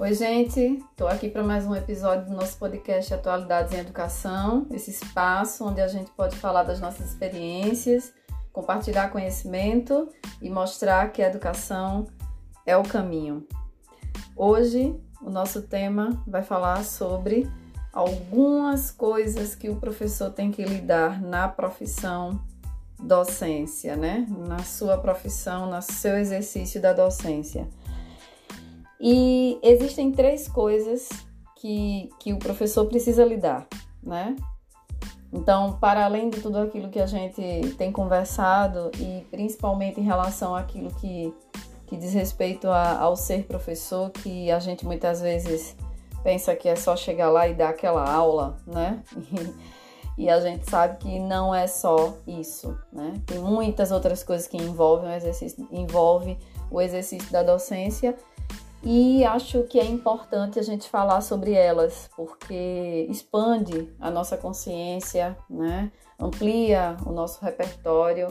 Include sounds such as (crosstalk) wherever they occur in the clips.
Oi, gente, estou aqui para mais um episódio do nosso podcast Atualidades em Educação, esse espaço onde a gente pode falar das nossas experiências, compartilhar conhecimento e mostrar que a educação é o caminho. Hoje, o nosso tema vai falar sobre algumas coisas que o professor tem que lidar na profissão docência, né? Na sua profissão, no seu exercício da docência. E existem três coisas que, que o professor precisa lidar, né? Então, para além de tudo aquilo que a gente tem conversado e principalmente em relação àquilo que, que diz respeito a, ao ser professor, que a gente muitas vezes pensa que é só chegar lá e dar aquela aula, né? E, (laughs) e a gente sabe que não é só isso, né? Tem muitas outras coisas que envolvem o exercício, envolve o exercício da docência e acho que é importante a gente falar sobre elas, porque expande a nossa consciência, né? amplia o nosso repertório,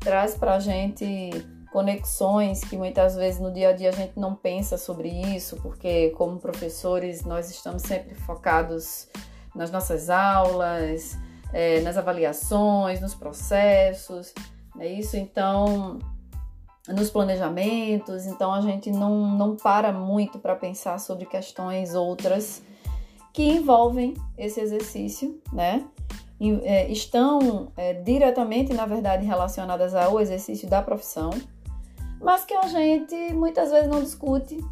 traz para a gente conexões que muitas vezes no dia a dia a gente não pensa sobre isso, porque como professores nós estamos sempre focados nas nossas aulas, é, nas avaliações, nos processos, é isso. Então nos planejamentos, então a gente não, não para muito para pensar sobre questões outras que envolvem esse exercício, né? É, estão é, diretamente, na verdade, relacionadas ao exercício da profissão, mas que a gente muitas vezes não discute,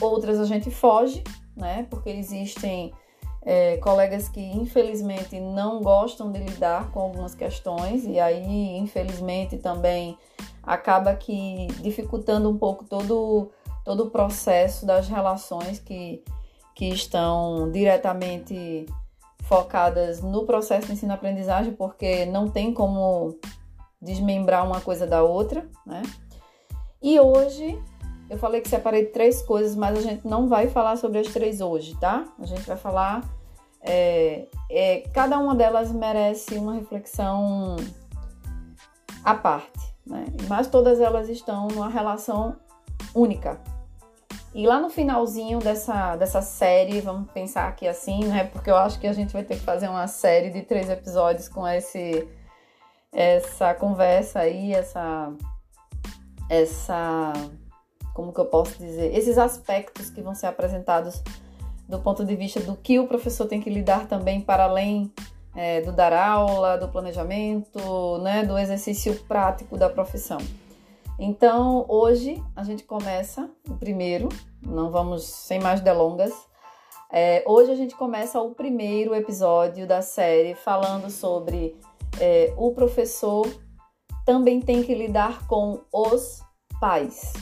outras a gente foge, né? Porque existem é, colegas que infelizmente não gostam de lidar com algumas questões, e aí, infelizmente, também acaba que dificultando um pouco todo, todo o processo das relações que, que estão diretamente focadas no processo de ensino-aprendizagem, porque não tem como desmembrar uma coisa da outra, né? E hoje eu falei que separei três coisas, mas a gente não vai falar sobre as três hoje, tá? A gente vai falar. É, é, cada uma delas merece uma reflexão à parte né? Mas todas elas estão numa relação única. E lá no finalzinho dessa, dessa série, vamos pensar aqui assim, né? Porque eu acho que a gente vai ter que fazer uma série de três episódios com esse, essa conversa aí, essa, essa, como que eu posso dizer, esses aspectos que vão ser apresentados do ponto de vista do que o professor tem que lidar também para além é, do dar aula, do planejamento, né, do exercício prático da profissão. Então, hoje a gente começa o primeiro, não vamos sem mais delongas. É, hoje a gente começa o primeiro episódio da série falando sobre é, o professor também tem que lidar com os pais,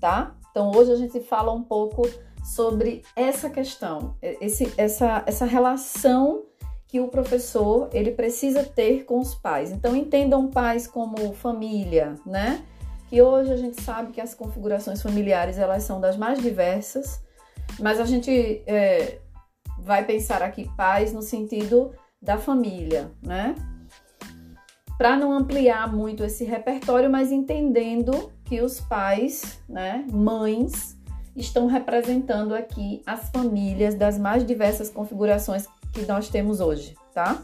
tá? Então hoje a gente fala um pouco sobre essa questão, esse, essa, essa relação que o professor ele precisa ter com os pais. Então entendam pais como família, né? Que hoje a gente sabe que as configurações familiares elas são das mais diversas, mas a gente é, vai pensar aqui pais no sentido da família, né? Para não ampliar muito esse repertório, mas entendendo que os pais, né, mães, estão representando aqui as famílias das mais diversas configurações que nós temos hoje, tá?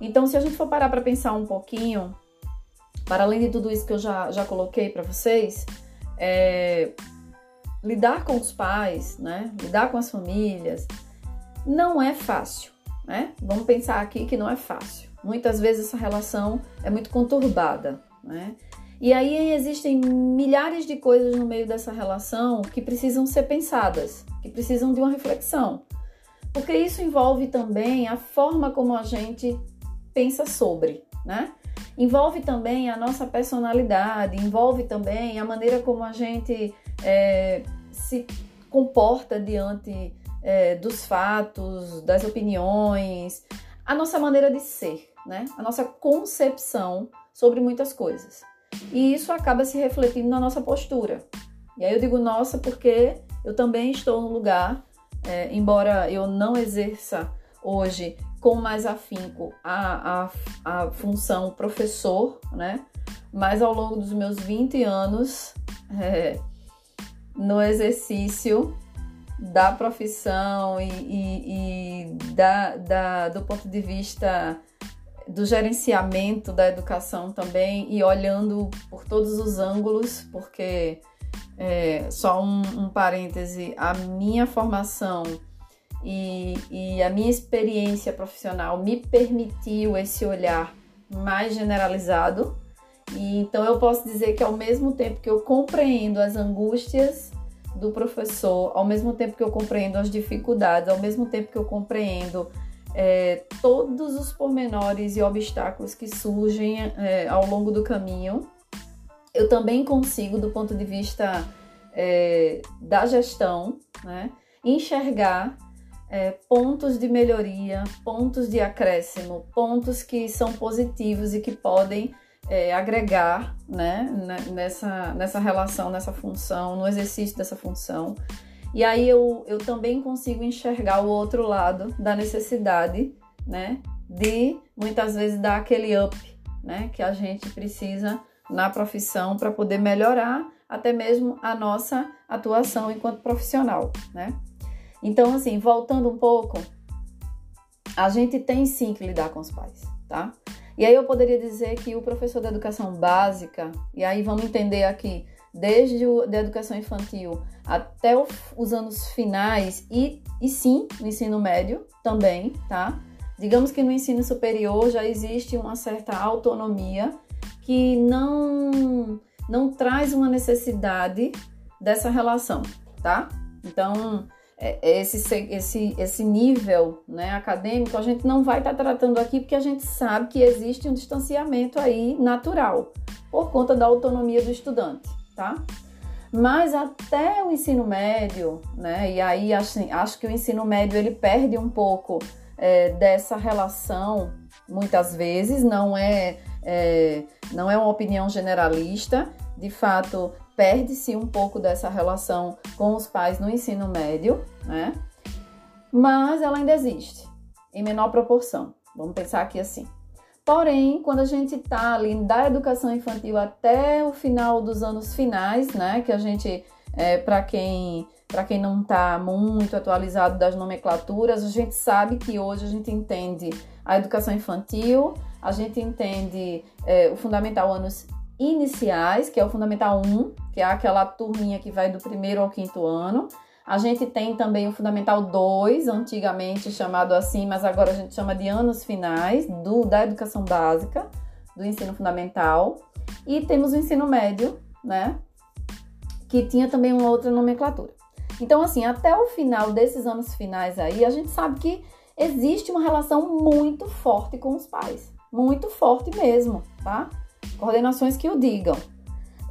Então, se a gente for parar para pensar um pouquinho, para além de tudo isso que eu já, já coloquei para vocês, é, lidar com os pais, né? Lidar com as famílias, não é fácil, né? Vamos pensar aqui que não é fácil. Muitas vezes essa relação é muito conturbada, né? E aí existem milhares de coisas no meio dessa relação que precisam ser pensadas, que precisam de uma reflexão porque isso envolve também a forma como a gente pensa sobre, né? Envolve também a nossa personalidade, envolve também a maneira como a gente é, se comporta diante é, dos fatos, das opiniões, a nossa maneira de ser, né? A nossa concepção sobre muitas coisas. E isso acaba se refletindo na nossa postura. E aí eu digo nossa porque eu também estou no lugar é, embora eu não exerça hoje com mais afinco a, a, a função professor, né? Mas ao longo dos meus 20 anos é, no exercício, da profissão e, e, e da, da, do ponto de vista do gerenciamento da educação também e olhando por todos os ângulos, porque é, só um, um parêntese, a minha formação e, e a minha experiência profissional me permitiu esse olhar mais generalizado. E então eu posso dizer que ao mesmo tempo que eu compreendo as angústias do professor, ao mesmo tempo que eu compreendo as dificuldades, ao mesmo tempo que eu compreendo é, todos os pormenores e obstáculos que surgem é, ao longo do caminho, eu também consigo, do ponto de vista é, da gestão, né, enxergar é, pontos de melhoria, pontos de acréscimo, pontos que são positivos e que podem é, agregar né, nessa, nessa relação, nessa função, no exercício dessa função. E aí eu, eu também consigo enxergar o outro lado da necessidade né, de muitas vezes dar aquele up né, que a gente precisa na profissão para poder melhorar até mesmo a nossa atuação enquanto profissional, né? Então, assim, voltando um pouco, a gente tem sim que lidar com os pais, tá? E aí eu poderia dizer que o professor da educação básica, e aí vamos entender aqui, desde a da educação infantil até o, os anos finais e, e sim no ensino médio também, tá? Digamos que no ensino superior já existe uma certa autonomia que não não traz uma necessidade dessa relação, tá? Então, é, é esse, esse, esse nível né, acadêmico a gente não vai estar tá tratando aqui porque a gente sabe que existe um distanciamento aí natural por conta da autonomia do estudante, tá? Mas até o ensino médio, né? E aí assim, acho que o ensino médio ele perde um pouco é, dessa relação, muitas vezes, não é, é, não é uma opinião generalista. De fato, perde-se um pouco dessa relação com os pais no ensino médio, né? Mas ela ainda existe, em menor proporção. Vamos pensar aqui assim. Porém, quando a gente está ali da educação infantil até o final dos anos finais, né? Que a gente, é, para quem para quem não está muito atualizado das nomenclaturas, a gente sabe que hoje a gente entende a educação infantil, a gente entende é, o fundamental anos iniciais, que é o Fundamental 1, que é aquela turminha que vai do primeiro ao quinto ano. A gente tem também o Fundamental 2, antigamente chamado assim, mas agora a gente chama de anos finais do, da educação básica, do ensino fundamental. E temos o ensino médio, né? Que tinha também uma outra nomenclatura. Então, assim, até o final desses anos finais aí, a gente sabe que existe uma relação muito forte com os pais. Muito forte mesmo, tá? coordenações que o digam.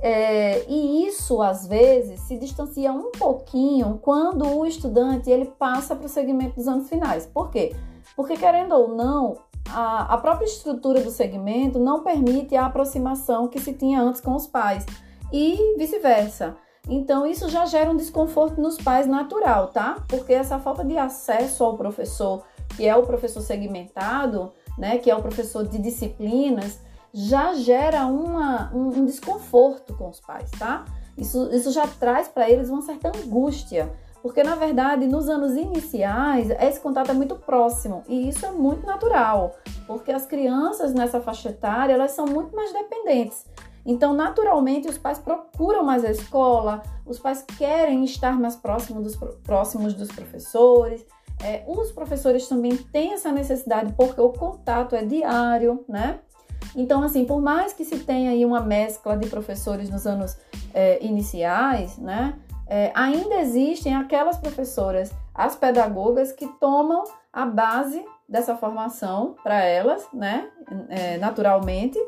É, e isso às vezes se distancia um pouquinho quando o estudante ele passa para o segmento dos anos finais. Por quê? Porque querendo ou não, a, a própria estrutura do segmento não permite a aproximação que se tinha antes com os pais e vice-versa. Então isso já gera um desconforto nos pais natural, tá? Porque essa falta de acesso ao professor, que é o professor segmentado, né, que é o professor de disciplinas, já gera uma, um, um desconforto com os pais, tá? Isso, isso já traz para eles uma certa angústia, porque na verdade nos anos iniciais esse contato é muito próximo e isso é muito natural, porque as crianças nessa faixa etária elas são muito mais dependentes. Então, naturalmente, os pais procuram mais a escola, os pais querem estar mais próximos dos, próximos dos professores. É, os professores também têm essa necessidade porque o contato é diário, né? Então, assim, por mais que se tenha aí uma mescla de professores nos anos é, iniciais, né, é, ainda existem aquelas professoras, as pedagogas, que tomam a base dessa formação para elas, né, é, naturalmente,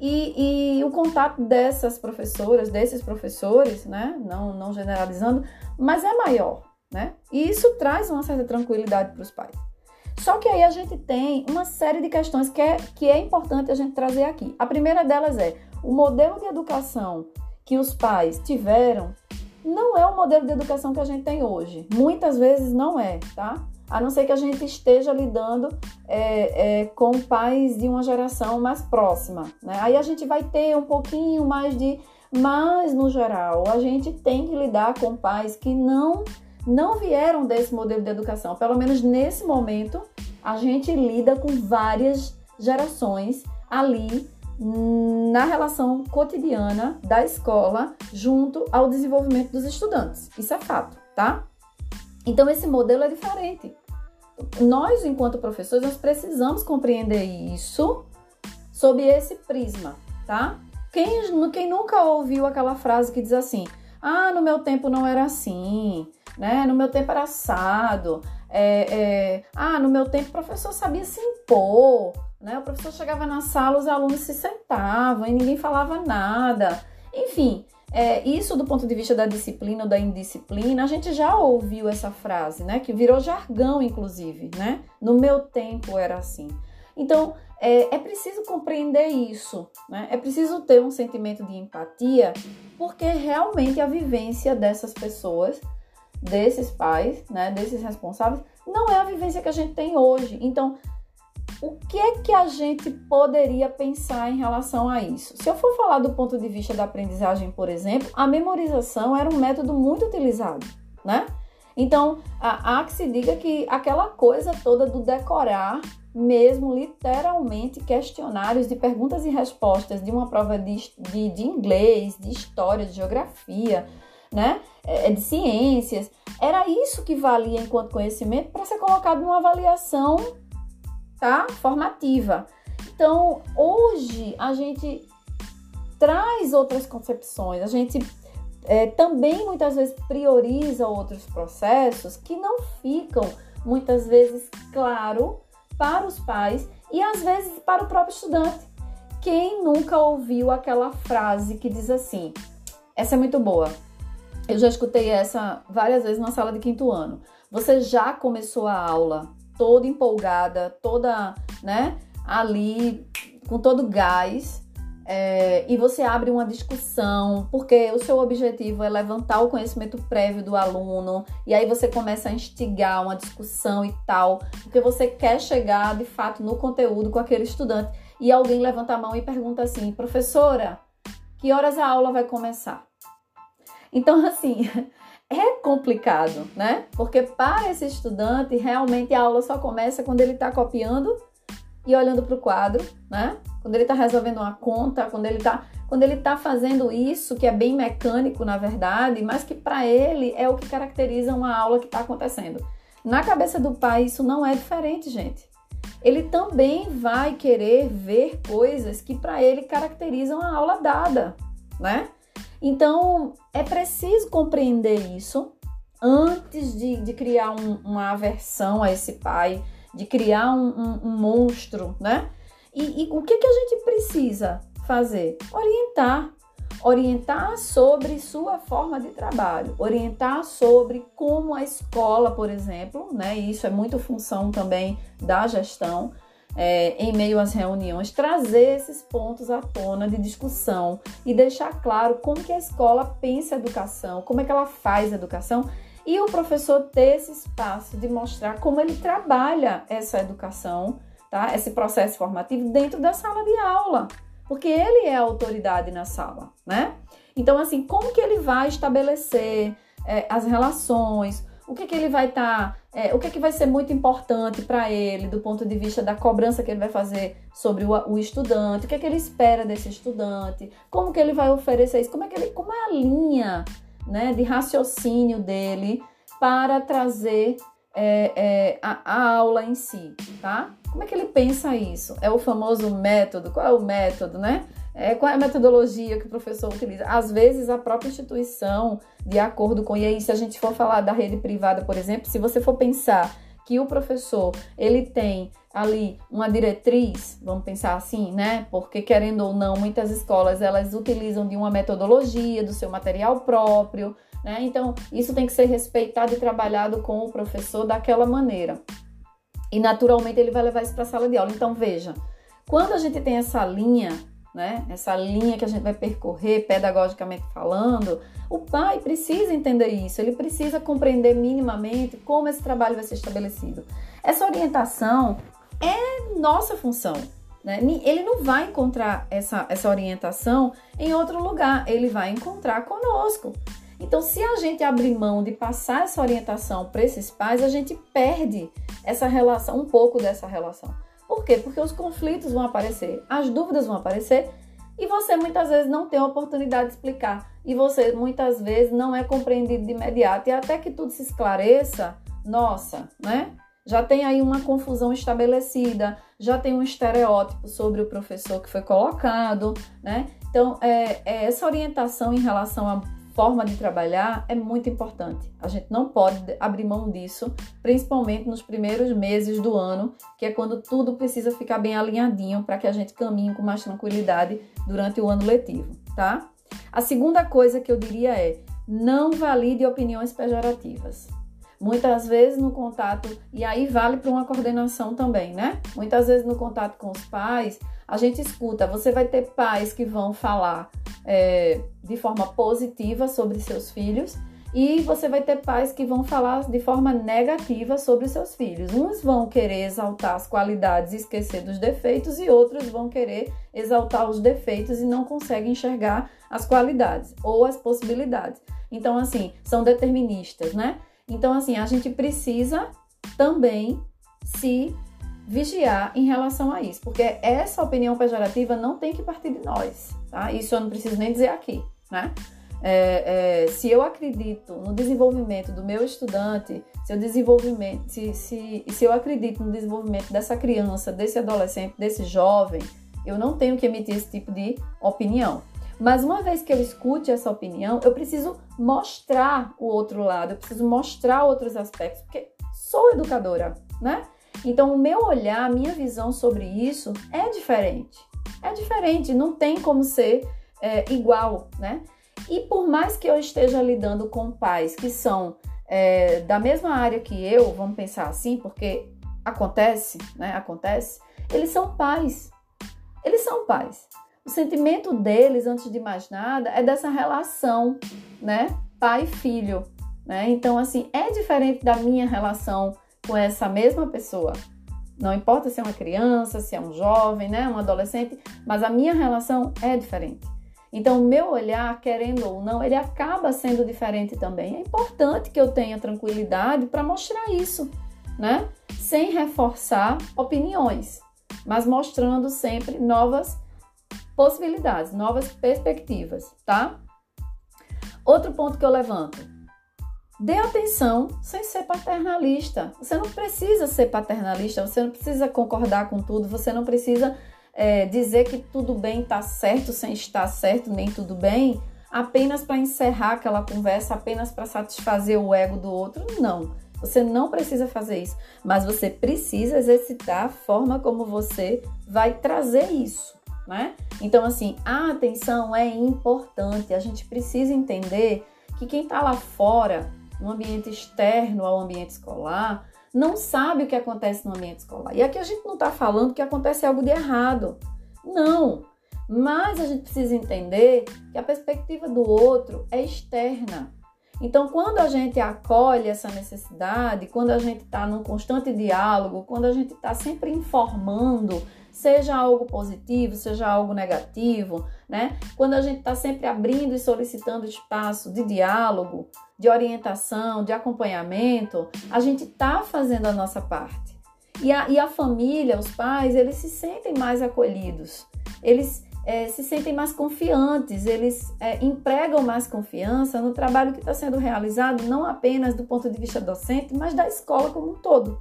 e, e, o contato dessas professoras, desses professores, né, não, não generalizando, mas é maior, né, e isso traz uma certa tranquilidade para os pais. Só que aí a gente tem uma série de questões que é, que é importante a gente trazer aqui. A primeira delas é o modelo de educação que os pais tiveram não é o modelo de educação que a gente tem hoje. Muitas vezes não é, tá? A não ser que a gente esteja lidando é, é, com pais de uma geração mais próxima, né? Aí a gente vai ter um pouquinho mais de. Mas, no geral, a gente tem que lidar com pais que não não vieram desse modelo de educação. Pelo menos nesse momento, a gente lida com várias gerações ali na relação cotidiana da escola junto ao desenvolvimento dos estudantes. Isso é fato, tá? Então esse modelo é diferente. Nós, enquanto professores, nós precisamos compreender isso sob esse prisma, tá? Quem, quem nunca ouviu aquela frase que diz assim: Ah, no meu tempo não era assim, né? No meu tempo era assado. É, é, ah, no meu tempo o professor sabia se impor, né? O professor chegava na sala, os alunos se sentavam e ninguém falava nada. Enfim, é, isso do ponto de vista da disciplina ou da indisciplina, a gente já ouviu essa frase, né? Que virou jargão, inclusive, né? No meu tempo era assim. Então, é, é preciso compreender isso, né? É preciso ter um sentimento de empatia, porque realmente a vivência dessas pessoas, desses pais, né? Desses responsáveis, não é a vivência que a gente tem hoje. Então, o que é que a gente poderia pensar em relação a isso? Se eu for falar do ponto de vista da aprendizagem, por exemplo, a memorização era um método muito utilizado, né? Então, há que se diga que aquela coisa toda do decorar, mesmo literalmente questionários de perguntas e respostas de uma prova de, de, de inglês, de história, de geografia, né? É, de ciências, era isso que valia enquanto conhecimento para ser colocado numa avaliação tá? Formativa. Então, hoje a gente traz outras concepções, a gente é, também muitas vezes prioriza outros processos que não ficam muitas vezes claro para os pais e às vezes para o próprio estudante. Quem nunca ouviu aquela frase que diz assim: essa é muito boa. Eu já escutei essa várias vezes na sala de quinto ano. Você já começou a aula toda empolgada, toda, né, ali com todo gás. É, e você abre uma discussão, porque o seu objetivo é levantar o conhecimento prévio do aluno, e aí você começa a instigar uma discussão e tal, porque você quer chegar de fato no conteúdo com aquele estudante. E alguém levanta a mão e pergunta assim: professora, que horas a aula vai começar? Então, assim, (laughs) é complicado, né? Porque para esse estudante, realmente a aula só começa quando ele está copiando e olhando para o quadro, né? Quando ele está resolvendo uma conta, quando ele está quando ele está fazendo isso, que é bem mecânico na verdade, mas que para ele é o que caracteriza uma aula que está acontecendo. Na cabeça do pai, isso não é diferente, gente. Ele também vai querer ver coisas que para ele caracterizam a aula dada, né? Então, é preciso compreender isso antes de, de criar um, uma aversão a esse pai, de criar um, um, um monstro, né? E, e, o que, que a gente precisa fazer? Orientar. Orientar sobre sua forma de trabalho, orientar sobre como a escola, por exemplo, né? Isso é muito função também da gestão, é, em meio às reuniões, trazer esses pontos à tona de discussão e deixar claro como que a escola pensa a educação, como é que ela faz a educação e o professor ter esse espaço de mostrar como ele trabalha essa educação, tá? Esse processo formativo dentro da sala de aula, porque ele é a autoridade na sala, né? Então, assim, como que ele vai estabelecer é, as relações, o que, que ele vai estar, tá, é, o que, que vai ser muito importante para ele do ponto de vista da cobrança que ele vai fazer sobre o, o, estudante, o que, que ele espera desse estudante, como que ele vai oferecer isso, como é que ele, como é a linha né, de raciocínio dele para trazer é, é, a, a, aula em si, tá? Como é que ele pensa isso? É o famoso método, qual é o método, né? É, qual é a metodologia que o professor utiliza? Às vezes, a própria instituição, de acordo com. E aí, se a gente for falar da rede privada, por exemplo, se você for pensar que o professor ele tem ali uma diretriz, vamos pensar assim, né? Porque querendo ou não, muitas escolas elas utilizam de uma metodologia, do seu material próprio, né? Então, isso tem que ser respeitado e trabalhado com o professor daquela maneira. E naturalmente ele vai levar isso para a sala de aula. Então, veja, quando a gente tem essa linha né? Essa linha que a gente vai percorrer pedagogicamente falando, o pai precisa entender isso, ele precisa compreender minimamente como esse trabalho vai ser estabelecido. Essa orientação é nossa função. Né? Ele não vai encontrar essa, essa orientação em outro lugar, ele vai encontrar conosco. Então, se a gente abrir mão de passar essa orientação para esses pais, a gente perde essa relação, um pouco dessa relação. Por quê? Porque os conflitos vão aparecer, as dúvidas vão aparecer e você muitas vezes não tem a oportunidade de explicar. E você muitas vezes não é compreendido de imediato. E até que tudo se esclareça, nossa, né? Já tem aí uma confusão estabelecida, já tem um estereótipo sobre o professor que foi colocado, né? Então, é, é essa orientação em relação à forma de trabalhar é muito importante. A gente não pode abrir mão disso, principalmente nos primeiros meses do ano, que é quando tudo precisa ficar bem alinhadinho para que a gente caminhe com mais tranquilidade durante o ano letivo, tá? A segunda coisa que eu diria é: não valide opiniões pejorativas. Muitas vezes no contato, e aí vale para uma coordenação também, né? Muitas vezes no contato com os pais, a gente escuta, você vai ter pais que vão falar é, de forma positiva sobre seus filhos e você vai ter pais que vão falar de forma negativa sobre seus filhos. Uns vão querer exaltar as qualidades e esquecer dos defeitos, e outros vão querer exaltar os defeitos e não conseguem enxergar as qualidades ou as possibilidades. Então, assim, são deterministas, né? Então, assim, a gente precisa também se vigiar em relação a isso, porque essa opinião pejorativa não tem que partir de nós, tá? Isso eu não preciso nem dizer aqui, né? É, é, se eu acredito no desenvolvimento do meu estudante, se eu, desenvolvimento, se, se, se eu acredito no desenvolvimento dessa criança, desse adolescente, desse jovem, eu não tenho que emitir esse tipo de opinião. Mas uma vez que eu escute essa opinião, eu preciso mostrar o outro lado, eu preciso mostrar outros aspectos, porque sou educadora, né? Então, o meu olhar, a minha visão sobre isso é diferente. É diferente, não tem como ser é, igual, né? E por mais que eu esteja lidando com pais que são é, da mesma área que eu, vamos pensar assim, porque acontece, né? Acontece, eles são pais. Eles são pais. O sentimento deles, antes de mais nada, é dessa relação, né? Pai-filho, né? Então, assim, é diferente da minha relação com essa mesma pessoa. Não importa se é uma criança, se é um jovem, né? Um adolescente, mas a minha relação é diferente. Então, o meu olhar, querendo ou não, ele acaba sendo diferente também. É importante que eu tenha tranquilidade para mostrar isso, né? Sem reforçar opiniões, mas mostrando sempre novas possibilidades, novas perspectivas, tá? Outro ponto que eu levanto. Dê atenção sem ser paternalista. Você não precisa ser paternalista, você não precisa concordar com tudo, você não precisa é, dizer que tudo bem está certo sem estar certo, nem tudo bem, apenas para encerrar aquela conversa, apenas para satisfazer o ego do outro. Não. Você não precisa fazer isso, mas você precisa exercitar a forma como você vai trazer isso né? Então, assim, a atenção é importante. A gente precisa entender que quem está lá fora, no ambiente externo ao ambiente escolar, não sabe o que acontece no ambiente escolar. E aqui a gente não está falando que acontece algo de errado. Não. Mas a gente precisa entender que a perspectiva do outro é externa. Então, quando a gente acolhe essa necessidade, quando a gente está num constante diálogo, quando a gente está sempre informando seja algo positivo, seja algo negativo, né? Quando a gente está sempre abrindo e solicitando espaço de diálogo, de orientação, de acompanhamento, a gente está fazendo a nossa parte. E a, e a família, os pais, eles se sentem mais acolhidos, eles é, se sentem mais confiantes, eles é, empregam mais confiança no trabalho que está sendo realizado, não apenas do ponto de vista docente, mas da escola como um todo.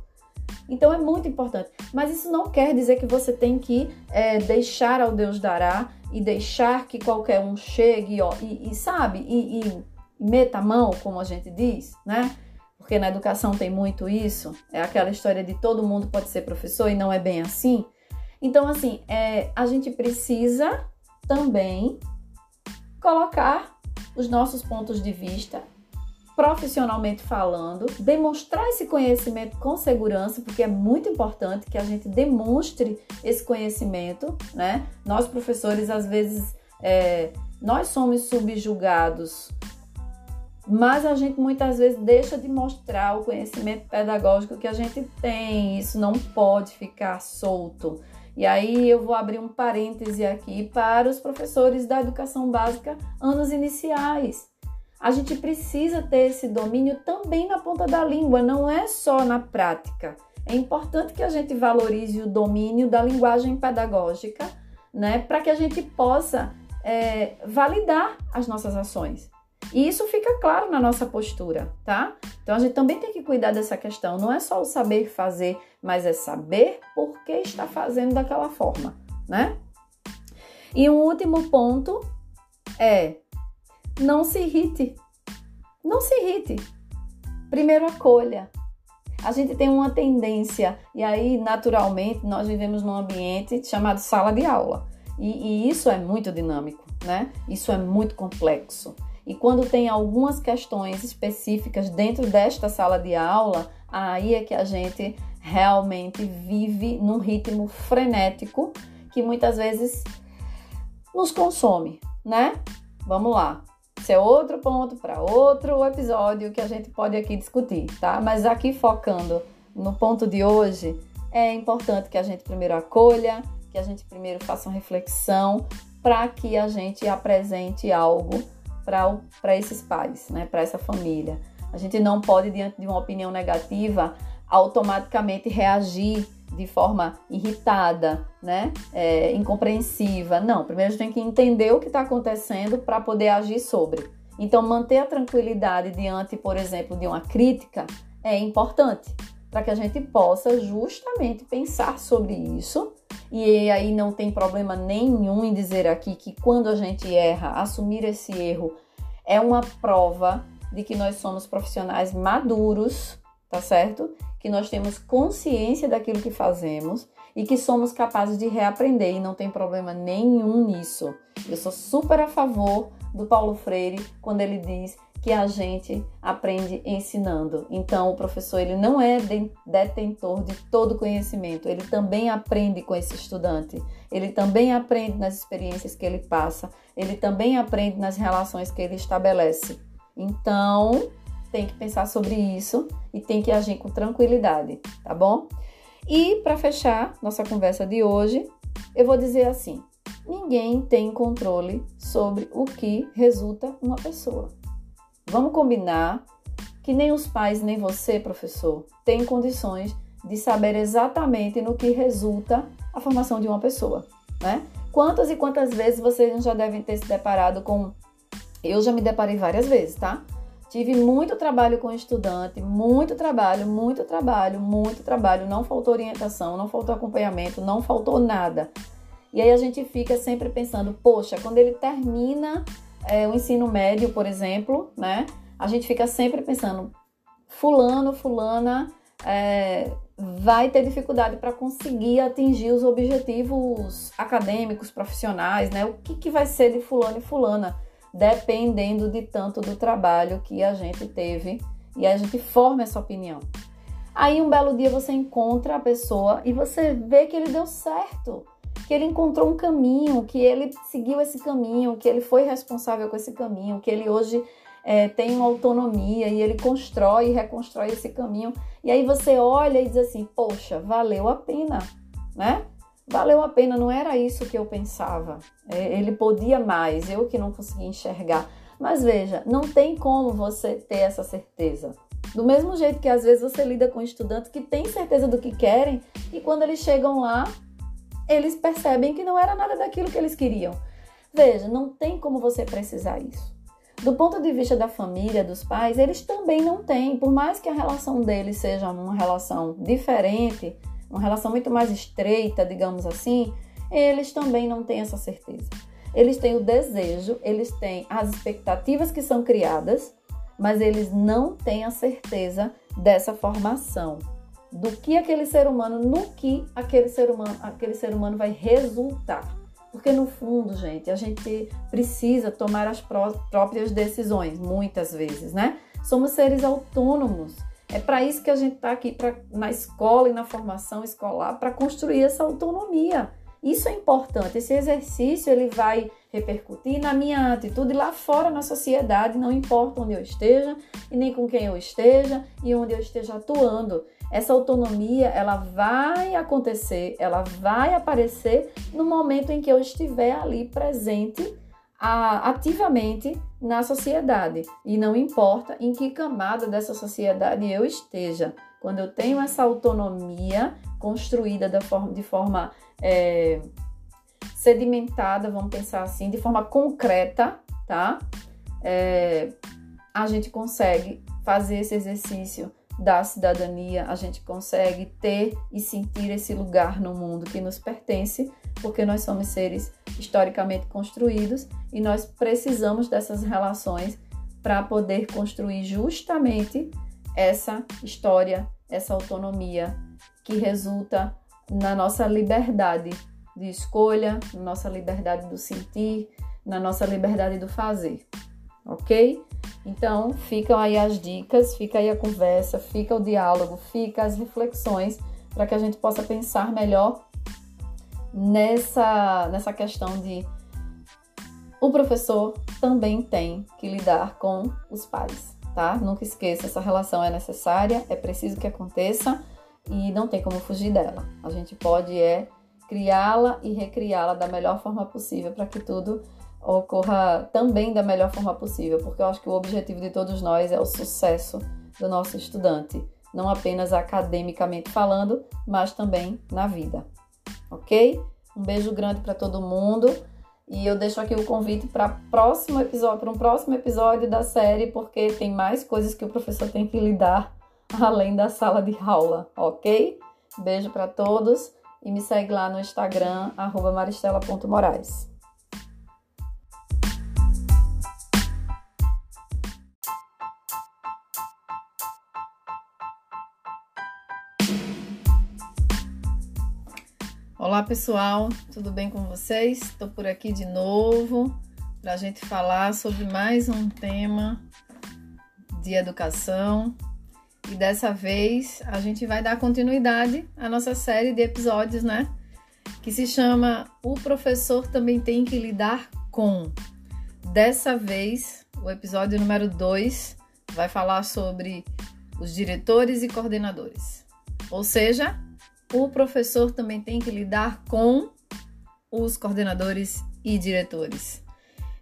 Então é muito importante. Mas isso não quer dizer que você tem que é, deixar ao Deus dará e deixar que qualquer um chegue ó, e, e sabe, e, e meta a mão, como a gente diz, né? Porque na educação tem muito isso. É aquela história de todo mundo pode ser professor e não é bem assim. Então, assim, é, a gente precisa também colocar os nossos pontos de vista profissionalmente falando, demonstrar esse conhecimento com segurança, porque é muito importante que a gente demonstre esse conhecimento, né? Nós professores às vezes é, nós somos subjugados, mas a gente muitas vezes deixa de mostrar o conhecimento pedagógico que a gente tem. Isso não pode ficar solto. E aí eu vou abrir um parêntese aqui para os professores da educação básica anos iniciais a gente precisa ter esse domínio também na ponta da língua, não é só na prática. É importante que a gente valorize o domínio da linguagem pedagógica, né, para que a gente possa é, validar as nossas ações. E isso fica claro na nossa postura, tá? Então a gente também tem que cuidar dessa questão. Não é só o saber fazer, mas é saber por que está fazendo daquela forma, né? E um último ponto é não se irrite. Não se irrite. Primeiro acolha. A gente tem uma tendência, e aí naturalmente nós vivemos num ambiente chamado sala de aula. E, e isso é muito dinâmico, né? Isso é muito complexo. E quando tem algumas questões específicas dentro desta sala de aula, aí é que a gente realmente vive num ritmo frenético que muitas vezes nos consome, né? Vamos lá. Esse é outro ponto para outro episódio que a gente pode aqui discutir, tá? Mas aqui focando no ponto de hoje, é importante que a gente primeiro acolha, que a gente primeiro faça uma reflexão para que a gente apresente algo para esses pais, né, para essa família. A gente não pode, diante de uma opinião negativa, automaticamente reagir de forma irritada, né, é, incompreensiva. Não, primeiro a gente tem que entender o que está acontecendo para poder agir sobre. Então, manter a tranquilidade diante, por exemplo, de uma crítica é importante para que a gente possa justamente pensar sobre isso. E aí não tem problema nenhum em dizer aqui que quando a gente erra, assumir esse erro é uma prova de que nós somos profissionais maduros, tá certo? Que nós temos consciência daquilo que fazemos e que somos capazes de reaprender e não tem problema nenhum nisso. Eu sou super a favor do Paulo Freire quando ele diz que a gente aprende ensinando. Então, o professor ele não é detentor de todo conhecimento, ele também aprende com esse estudante, ele também aprende nas experiências que ele passa, ele também aprende nas relações que ele estabelece. Então, tem que pensar sobre isso e tem que agir com tranquilidade, tá bom? E para fechar nossa conversa de hoje, eu vou dizer assim: ninguém tem controle sobre o que resulta uma pessoa. Vamos combinar que nem os pais, nem você, professor, têm condições de saber exatamente no que resulta a formação de uma pessoa, né? Quantas e quantas vezes vocês já devem ter se deparado com. Eu já me deparei várias vezes, tá? Tive muito trabalho com estudante, muito trabalho, muito trabalho, muito trabalho. Não faltou orientação, não faltou acompanhamento, não faltou nada. E aí a gente fica sempre pensando, poxa, quando ele termina é, o ensino médio, por exemplo, né? A gente fica sempre pensando, fulano, fulana é, vai ter dificuldade para conseguir atingir os objetivos acadêmicos, profissionais, né? O que, que vai ser de fulano e fulana, dependendo de tanto do trabalho que a gente teve e a gente forma essa opinião. Aí um belo dia você encontra a pessoa e você vê que ele deu certo que ele encontrou um caminho, que ele seguiu esse caminho, que ele foi responsável com esse caminho, que ele hoje é, tem uma autonomia e ele constrói e reconstrói esse caminho. E aí você olha e diz assim: Poxa, valeu a pena, né? Valeu a pena, não era isso que eu pensava. É, ele podia mais, eu que não conseguia enxergar. Mas veja, não tem como você ter essa certeza. Do mesmo jeito que às vezes você lida com estudantes que têm certeza do que querem e quando eles chegam lá, eles percebem que não era nada daquilo que eles queriam. Veja, não tem como você precisar isso. Do ponto de vista da família, dos pais, eles também não têm. Por mais que a relação deles seja uma relação diferente, uma relação muito mais estreita, digamos assim, eles também não têm essa certeza. Eles têm o desejo, eles têm as expectativas que são criadas, mas eles não têm a certeza dessa formação do que aquele ser humano, no que aquele ser humano, aquele ser humano vai resultar. Porque no fundo, gente, a gente precisa tomar as próprias decisões, muitas vezes, né? Somos seres autônomos. É para isso que a gente está aqui pra, na escola e na formação escolar, para construir essa autonomia. Isso é importante. Esse exercício ele vai repercutir na minha atitude lá fora na sociedade, não importa onde eu esteja e nem com quem eu esteja e onde eu esteja atuando. Essa autonomia, ela vai acontecer, ela vai aparecer no momento em que eu estiver ali presente, a, ativamente na sociedade. E não importa em que camada dessa sociedade eu esteja. Quando eu tenho essa autonomia construída de forma, de forma é, sedimentada, vamos pensar assim, de forma concreta, tá? É, a gente consegue fazer esse exercício da cidadania, a gente consegue ter e sentir esse lugar no mundo que nos pertence, porque nós somos seres historicamente construídos e nós precisamos dessas relações para poder construir justamente essa história, essa autonomia que resulta na nossa liberdade de escolha, na nossa liberdade do sentir, na nossa liberdade do fazer, ok? Então, ficam aí as dicas, fica aí a conversa, fica o diálogo, fica as reflexões para que a gente possa pensar melhor nessa, nessa questão de o professor também tem que lidar com os pais, tá? Nunca esqueça, essa relação é necessária, é preciso que aconteça e não tem como fugir dela. A gente pode é criá-la e recriá-la da melhor forma possível para que tudo ocorra também da melhor forma possível, porque eu acho que o objetivo de todos nós é o sucesso do nosso estudante, não apenas academicamente falando, mas também na vida. Ok? Um beijo grande para todo mundo e eu deixo aqui o convite para próximo episódio, para um próximo episódio da série, porque tem mais coisas que o professor tem que lidar (laughs) além da sala de aula, ok? Beijo para todos e me segue lá no Instagram maristela.moraes. Olá pessoal, tudo bem com vocês? Estou por aqui de novo para a gente falar sobre mais um tema de educação e dessa vez a gente vai dar continuidade à nossa série de episódios, né? Que se chama O Professor Também Tem que Lidar com. Dessa vez, o episódio número 2 vai falar sobre os diretores e coordenadores. Ou seja, o professor também tem que lidar com os coordenadores e diretores.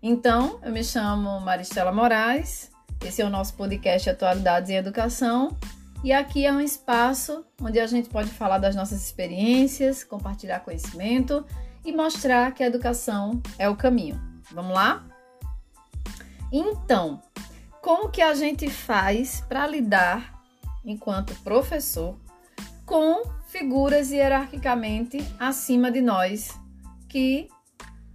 Então, eu me chamo Maristela Moraes, esse é o nosso podcast Atualidades em Educação, e aqui é um espaço onde a gente pode falar das nossas experiências, compartilhar conhecimento e mostrar que a educação é o caminho. Vamos lá? Então, como que a gente faz para lidar enquanto professor com figuras hierarquicamente acima de nós, que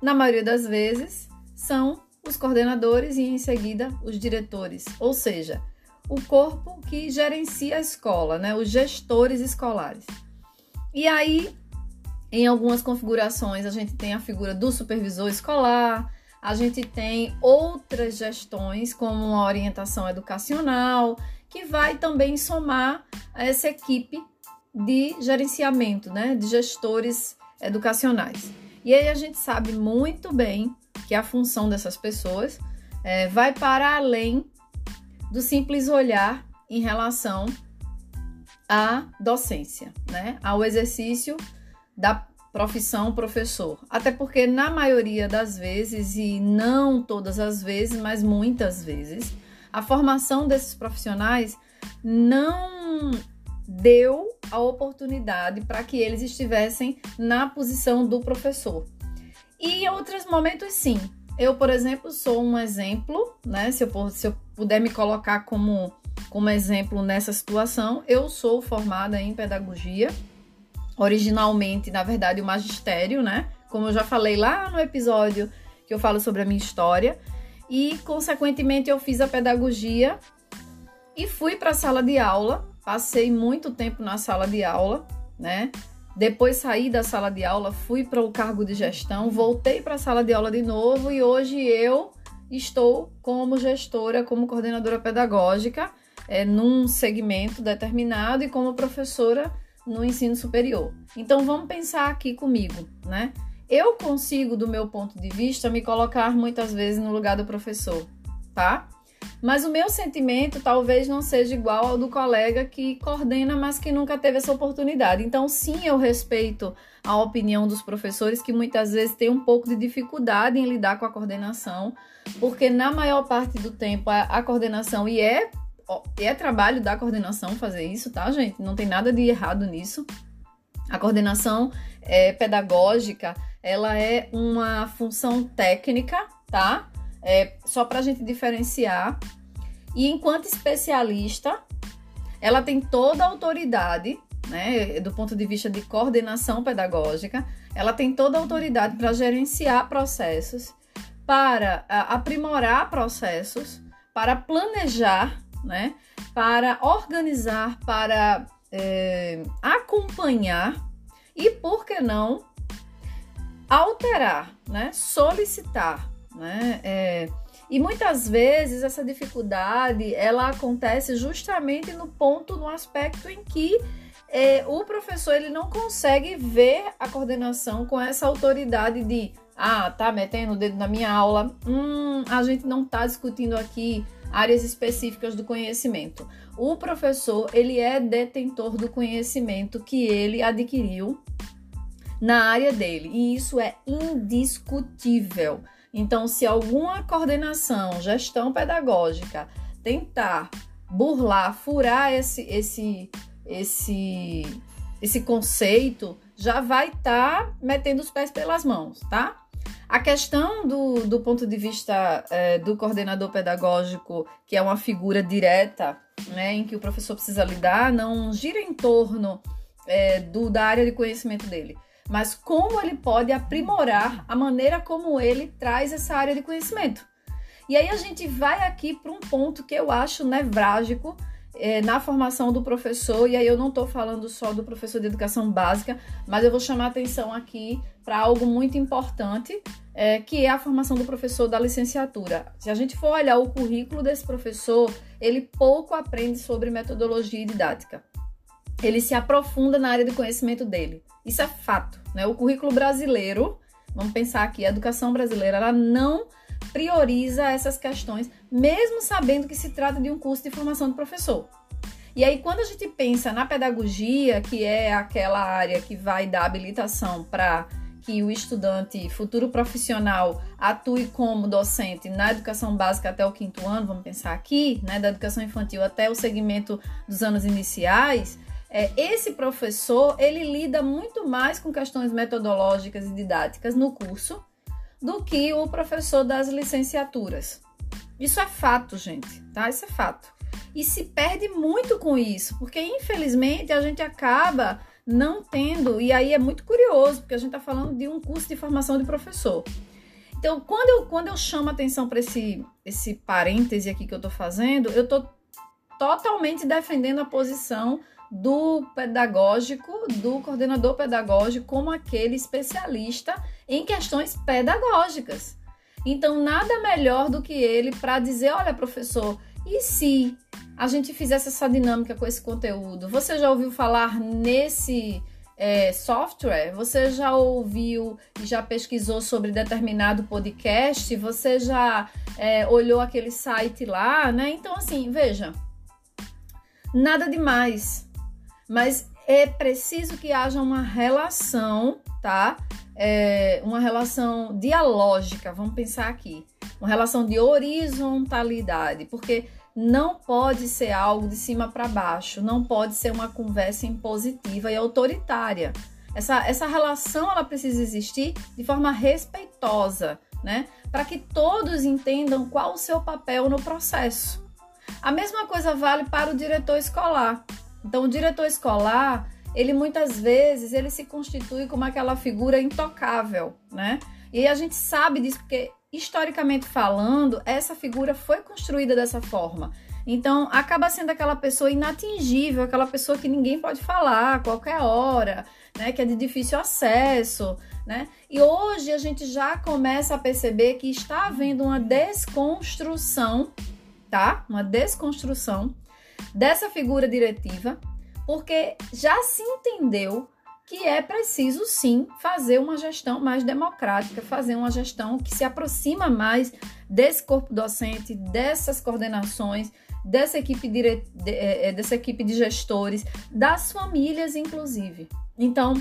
na maioria das vezes são os coordenadores e em seguida os diretores, ou seja, o corpo que gerencia a escola, né, os gestores escolares. E aí, em algumas configurações, a gente tem a figura do supervisor escolar, a gente tem outras gestões, como a orientação educacional, que vai também somar essa equipe de gerenciamento, né, de gestores educacionais. E aí a gente sabe muito bem que a função dessas pessoas é, vai para além do simples olhar em relação à docência, né, ao exercício da profissão professor. Até porque na maioria das vezes e não todas as vezes, mas muitas vezes, a formação desses profissionais não deu a oportunidade para que eles estivessem na posição do professor. E em outros momentos, sim. Eu, por exemplo, sou um exemplo, né? Se eu, se eu puder me colocar como, como exemplo nessa situação, eu sou formada em pedagogia, originalmente, na verdade, o magistério, né? Como eu já falei lá no episódio que eu falo sobre a minha história, e consequentemente eu fiz a pedagogia e fui para a sala de aula Passei muito tempo na sala de aula, né? Depois saí da sala de aula, fui para o cargo de gestão, voltei para a sala de aula de novo e hoje eu estou como gestora, como coordenadora pedagógica, é, num segmento determinado e como professora no ensino superior. Então vamos pensar aqui comigo, né? Eu consigo, do meu ponto de vista, me colocar muitas vezes no lugar do professor, tá? Mas o meu sentimento talvez não seja igual ao do colega que coordena, mas que nunca teve essa oportunidade. Então, sim, eu respeito a opinião dos professores que muitas vezes têm um pouco de dificuldade em lidar com a coordenação, porque na maior parte do tempo a, a coordenação e é é trabalho da coordenação fazer isso, tá, gente? Não tem nada de errado nisso. A coordenação é, pedagógica, ela é uma função técnica, tá? É, só para a gente diferenciar. E enquanto especialista, ela tem toda a autoridade, né, do ponto de vista de coordenação pedagógica, ela tem toda a autoridade para gerenciar processos, para aprimorar processos, para planejar, né, para organizar, para é, acompanhar e, por que não, alterar, né, solicitar né? É, e muitas vezes essa dificuldade ela acontece justamente no ponto, no aspecto em que é, o professor ele não consegue ver a coordenação com essa autoridade de ah, tá metendo o dedo na minha aula, hum, a gente não está discutindo aqui áreas específicas do conhecimento. O professor ele é detentor do conhecimento que ele adquiriu na área dele e isso é indiscutível. Então, se alguma coordenação, gestão pedagógica tentar burlar, furar esse esse esse esse conceito, já vai estar tá metendo os pés pelas mãos, tá? A questão do, do ponto de vista é, do coordenador pedagógico, que é uma figura direta, né, em que o professor precisa lidar, não gira em torno é, do, da área de conhecimento dele mas como ele pode aprimorar a maneira como ele traz essa área de conhecimento. E aí a gente vai aqui para um ponto que eu acho nevrágico é, na formação do professor, e aí eu não estou falando só do professor de educação básica, mas eu vou chamar atenção aqui para algo muito importante, é, que é a formação do professor da licenciatura. Se a gente for olhar o currículo desse professor, ele pouco aprende sobre metodologia e didática. Ele se aprofunda na área de conhecimento dele. Isso é fato, né? O currículo brasileiro, vamos pensar aqui, a educação brasileira, ela não prioriza essas questões, mesmo sabendo que se trata de um curso de formação de professor. E aí, quando a gente pensa na pedagogia, que é aquela área que vai dar habilitação para que o estudante futuro profissional atue como docente na educação básica até o quinto ano, vamos pensar aqui, né, da educação infantil até o segmento dos anos iniciais, é, esse professor ele lida muito mais com questões metodológicas e didáticas no curso do que o professor das licenciaturas. Isso é fato, gente, tá? Isso é fato. E se perde muito com isso, porque infelizmente a gente acaba não tendo, e aí é muito curioso, porque a gente está falando de um curso de formação de professor. Então, quando eu, quando eu chamo atenção para esse, esse parêntese aqui que eu estou fazendo, eu estou totalmente defendendo a posição do pedagógico, do coordenador pedagógico, como aquele especialista em questões pedagógicas. Então, nada melhor do que ele para dizer: olha, professor, e se a gente fizesse essa dinâmica com esse conteúdo? Você já ouviu falar nesse é, software? Você já ouviu e já pesquisou sobre determinado podcast? Você já é, olhou aquele site lá, né? Então, assim, veja, nada demais mas é preciso que haja uma relação, tá? É, uma relação dialógica, vamos pensar aqui, uma relação de horizontalidade, porque não pode ser algo de cima para baixo, não pode ser uma conversa impositiva e autoritária. Essa, essa relação ela precisa existir de forma respeitosa, né? Para que todos entendam qual o seu papel no processo. A mesma coisa vale para o diretor escolar. Então, o diretor escolar, ele muitas vezes ele se constitui como aquela figura intocável, né? E a gente sabe disso porque historicamente falando, essa figura foi construída dessa forma. Então, acaba sendo aquela pessoa inatingível, aquela pessoa que ninguém pode falar a qualquer hora, né, que é de difícil acesso, né? E hoje a gente já começa a perceber que está havendo uma desconstrução, tá? Uma desconstrução dessa figura diretiva, porque já se entendeu que é preciso sim fazer uma gestão mais democrática, fazer uma gestão que se aproxima mais desse corpo docente, dessas coordenações, dessa equipe, dire... É, é, dessa equipe de gestores, das famílias, inclusive. Então,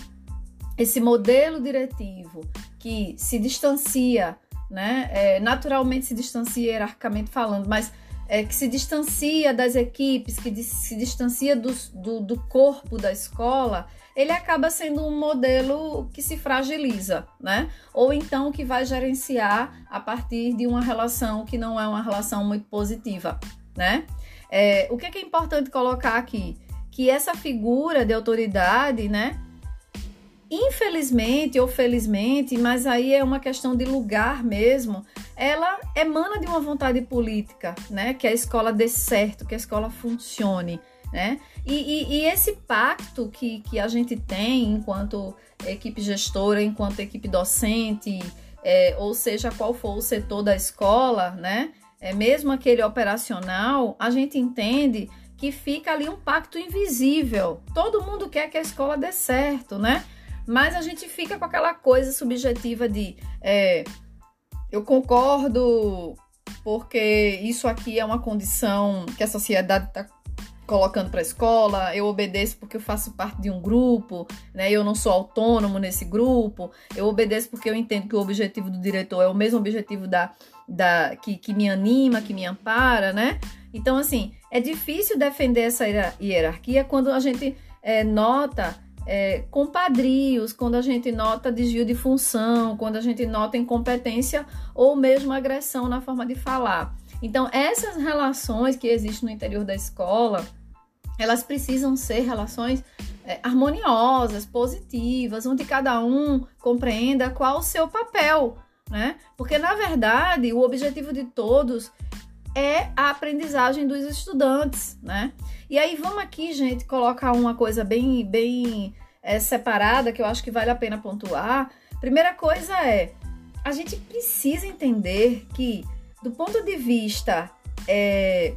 esse modelo diretivo que se distancia, né, é, naturalmente se distancia hierarquicamente falando, mas é, que se distancia das equipes, que se distancia do, do, do corpo da escola, ele acaba sendo um modelo que se fragiliza, né? Ou então que vai gerenciar a partir de uma relação que não é uma relação muito positiva, né? É, o que é, que é importante colocar aqui? Que essa figura de autoridade, né? Infelizmente ou felizmente, mas aí é uma questão de lugar mesmo, ela emana de uma vontade política, né? Que a escola dê certo, que a escola funcione, né? E, e, e, esse pacto que, que a gente tem enquanto equipe gestora, enquanto equipe docente, é, ou seja, qual for o setor da escola, né? É, mesmo aquele operacional, a gente entende que fica ali um pacto invisível. Todo mundo quer que a escola dê certo, né? Mas a gente fica com aquela coisa subjetiva de é, eu concordo porque isso aqui é uma condição que a sociedade está colocando para a escola, eu obedeço porque eu faço parte de um grupo, né? Eu não sou autônomo nesse grupo, eu obedeço porque eu entendo que o objetivo do diretor é o mesmo objetivo da, da que, que me anima, que me ampara, né? Então, assim, é difícil defender essa hierarquia quando a gente é, nota é, compadrios, quando a gente nota desvio de função, quando a gente nota incompetência ou mesmo agressão na forma de falar. Então, essas relações que existem no interior da escola, elas precisam ser relações é, harmoniosas, positivas, onde cada um compreenda qual o seu papel, né? Porque, na verdade, o objetivo de todos é a aprendizagem dos estudantes, né? E aí, vamos aqui, gente, colocar uma coisa bem, bem é, separada que eu acho que vale a pena pontuar. Primeira coisa é, a gente precisa entender que do ponto de vista é,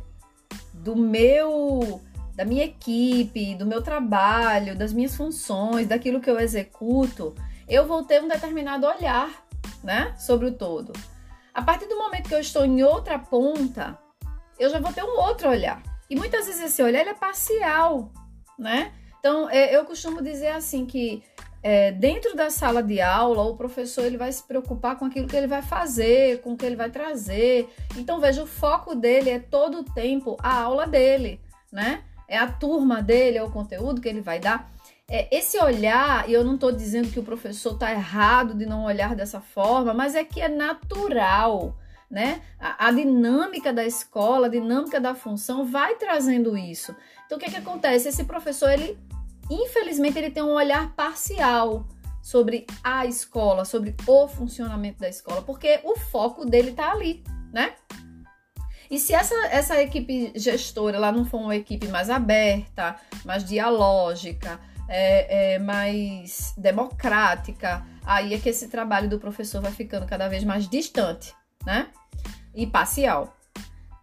do meu da minha equipe, do meu trabalho, das minhas funções, daquilo que eu executo, eu vou ter um determinado olhar, né, sobre o todo. A partir do momento que eu estou em outra ponta, eu já vou ter um outro olhar. E muitas vezes esse olhar é parcial, né? Então, é, eu costumo dizer assim que é, dentro da sala de aula, o professor ele vai se preocupar com aquilo que ele vai fazer, com o que ele vai trazer. Então, veja, o foco dele é todo o tempo a aula dele, né? É a turma dele, é o conteúdo que ele vai dar. É, esse olhar, e eu não estou dizendo que o professor está errado de não olhar dessa forma, mas é que é natural, né? A, a, dinâmica da escola, a dinâmica da função vai trazendo isso. Então, o que, que acontece? Esse professor, ele infelizmente, ele tem um olhar parcial sobre a escola, sobre o funcionamento da escola, porque o foco dele tá ali, né? E se essa, essa equipe gestora lá não for uma equipe mais aberta, mais dialógica, é, é, mais democrática, aí é que esse trabalho do professor vai ficando cada vez mais distante, né? E parcial.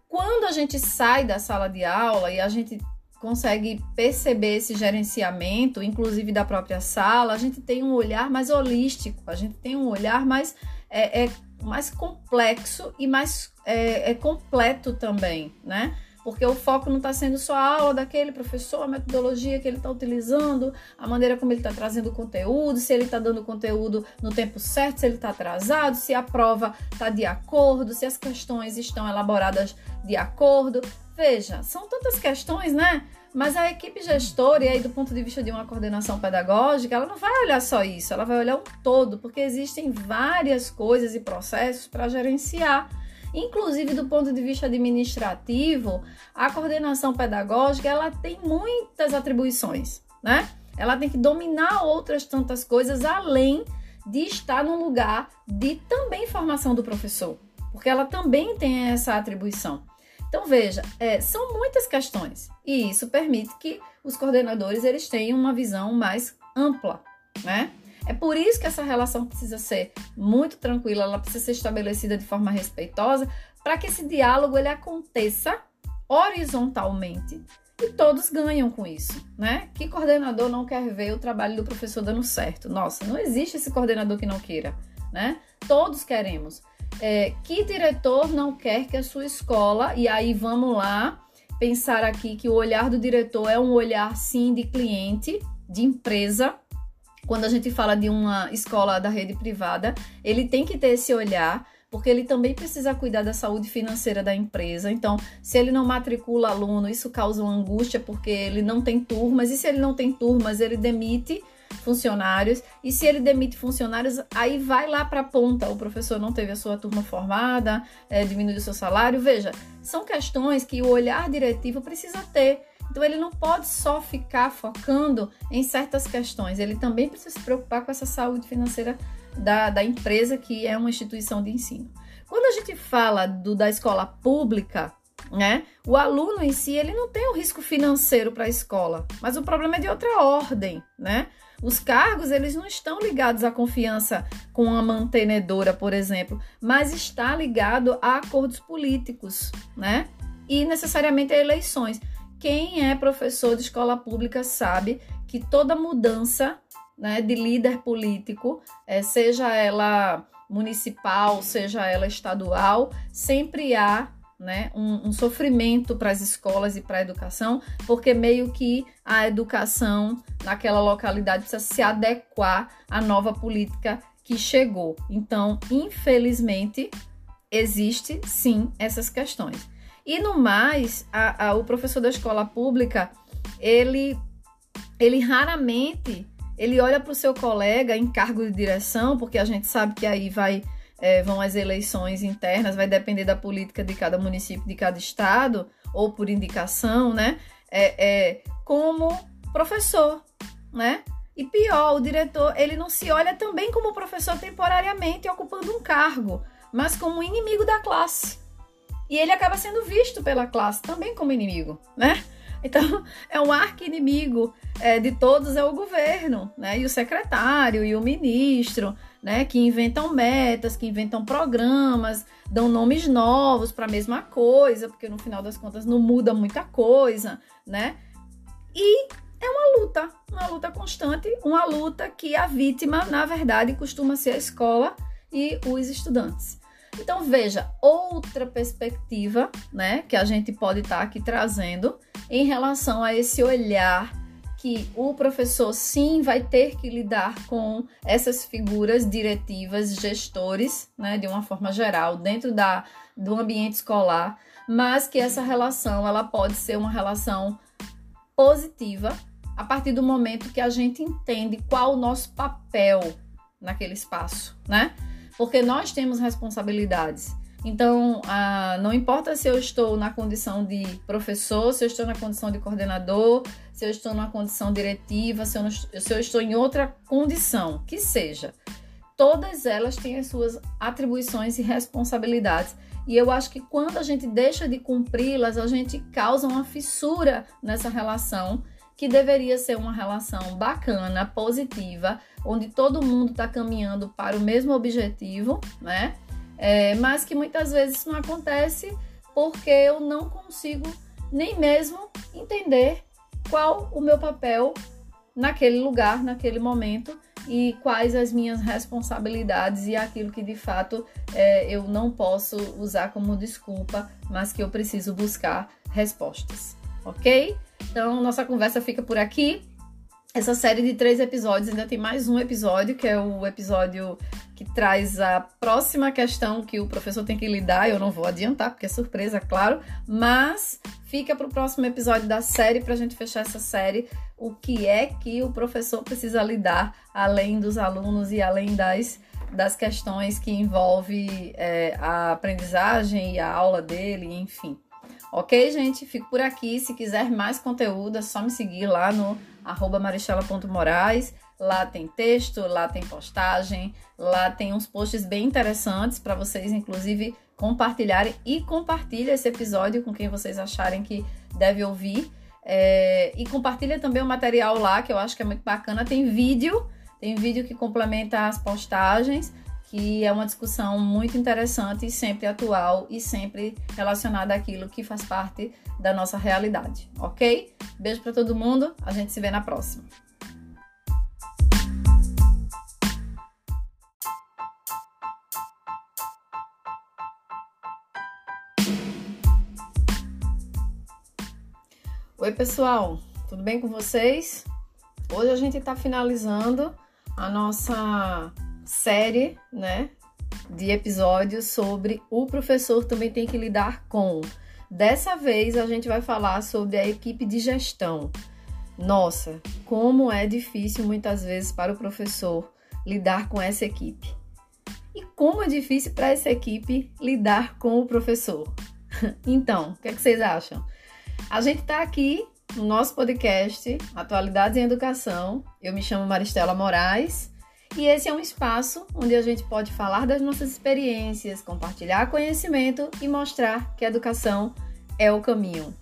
Quando a gente sai da sala de aula e a gente consegue perceber esse gerenciamento, inclusive da própria sala, a gente tem um olhar mais holístico, a gente tem um olhar mais, é, é mais complexo e mais é, é completo também, né? Porque o foco não está sendo só a aula daquele professor, a metodologia que ele está utilizando, a maneira como ele está trazendo o conteúdo, se ele está dando o conteúdo no tempo certo, se ele está atrasado, se a prova está de acordo, se as questões estão elaboradas de acordo. Veja, são tantas questões, né? Mas a equipe gestora, e aí do ponto de vista de uma coordenação pedagógica, ela não vai olhar só isso, ela vai olhar o todo, porque existem várias coisas e processos para gerenciar. Inclusive do ponto de vista administrativo, a coordenação pedagógica, ela tem muitas atribuições, né? Ela tem que dominar outras tantas coisas além de estar no lugar de também formação do professor, porque ela também tem essa atribuição. Então veja, é, são muitas questões e isso permite que os coordenadores eles tenham uma visão mais ampla, né? É por isso que essa relação precisa ser muito tranquila, ela precisa ser estabelecida de forma respeitosa, para que esse diálogo ele aconteça horizontalmente e todos ganham com isso, né? Que coordenador não quer ver o trabalho do professor dando certo? Nossa, não existe esse coordenador que não queira, né? Todos queremos. é, que diretor não quer que a sua escola, e aí vamos lá pensar aqui que o olhar do diretor é um olhar sim de cliente, de empresa. Quando a gente fala de uma escola da rede privada, ele tem que ter esse olhar porque ele também precisa cuidar da saúde financeira da empresa. Então, se ele não matricula aluno, isso causa uma angústia porque ele não tem turmas, e se ele não tem turmas, ele demite funcionários, e se ele demite funcionários, aí vai lá para a ponta. O professor não teve a sua turma formada, é, diminuiu o seu salário. Veja, são questões que o olhar diretivo precisa ter. Então, ele não pode só ficar focando em certas questões, ele também precisa se preocupar com essa saúde financeira da, da empresa que é uma instituição de ensino. Quando a gente fala do, da escola pública, né, o aluno em si ele não tem um risco financeiro para a escola, mas o problema é de outra ordem, né? Os cargos eles não estão ligados à confiança com a mantenedora, por exemplo, mas está ligado a acordos políticos, né? E necessariamente a eleições. Quem é professor de escola pública sabe que toda mudança né, de líder político, é, seja ela municipal, seja ela estadual, sempre há né, um, um sofrimento para as escolas e para a educação, porque meio que a educação naquela localidade precisa se adequar à nova política que chegou. Então, infelizmente, existe sim essas questões. E no mais, a, a, o professor da escola pública, ele, ele raramente ele olha para o seu colega em cargo de direção, porque a gente sabe que aí vai é, vão as eleições internas, vai depender da política de cada município, de cada estado, ou por indicação, né? É, é, como professor, né? E pior, o diretor, ele não se olha também como professor temporariamente ocupando um cargo, mas como inimigo da classe. E ele acaba sendo visto pela classe também como inimigo, né? Então, é um arqui-inimigo é, de todos é o governo, né? E o secretário e o ministro, né? Que inventam metas, que inventam programas, dão nomes novos para a mesma coisa, porque no final das contas não muda muita coisa, né? E é uma luta, uma luta constante, uma luta que a vítima, na verdade, costuma ser a escola e os estudantes. Então veja outra perspectiva, né, que a gente pode estar tá aqui trazendo em relação a esse olhar que o professor sim vai ter que lidar com essas figuras diretivas, gestores, né, de uma forma geral, dentro da, do ambiente escolar, mas que essa relação ela pode ser uma relação positiva a partir do momento que a gente entende qual o nosso papel naquele espaço, né? Porque nós temos responsabilidades. Então, ah, não importa se eu estou na condição de professor, se eu estou na condição de coordenador, se eu estou na condição diretiva, se eu, não, se eu estou em outra condição, que seja. Todas elas têm as suas atribuições e responsabilidades. E eu acho que quando a gente deixa de cumpri-las, a gente causa uma fissura nessa relação, que deveria ser uma relação bacana, positiva, onde todo mundo está caminhando para o mesmo objetivo, né? É, mas que muitas vezes não acontece porque eu não consigo nem mesmo entender qual o meu papel naquele lugar, naquele momento e quais as minhas responsabilidades e aquilo que de fato é, eu não posso usar como desculpa, mas que eu preciso buscar respostas, ok? Então, nossa conversa fica por aqui essa série de três episódios ainda tem mais um episódio, que é o episódio que traz a próxima questão que o professor tem que lidar. Eu não vou adiantar, porque é surpresa, claro, mas fica para o próximo episódio da série para a gente fechar essa série. O que é que o professor precisa lidar além dos alunos e além das, das questões que envolve é, a aprendizagem e a aula dele, enfim. Ok, gente? Fico por aqui. Se quiser mais conteúdo, é só me seguir lá no arroba. Lá tem texto, lá tem postagem, lá tem uns posts bem interessantes para vocês, inclusive, compartilharem. E compartilha esse episódio com quem vocês acharem que deve ouvir. É, e compartilha também o material lá, que eu acho que é muito bacana. Tem vídeo, tem vídeo que complementa as postagens que é uma discussão muito interessante e sempre atual e sempre relacionada àquilo que faz parte da nossa realidade, ok? Beijo para todo mundo, a gente se vê na próxima. Oi, pessoal, tudo bem com vocês? Hoje a gente está finalizando a nossa série, né, de episódios sobre o professor também tem que lidar com. Dessa vez a gente vai falar sobre a equipe de gestão. Nossa, como é difícil muitas vezes para o professor lidar com essa equipe. E como é difícil para essa equipe lidar com o professor. (laughs) Então, o que, é que vocês acham? A gente está aqui no nosso podcast Atualidades em Educação. Eu me chamo Maristela Moraes e esse é um espaço onde a gente pode falar das nossas experiências, compartilhar conhecimento e mostrar que a educação é o caminho.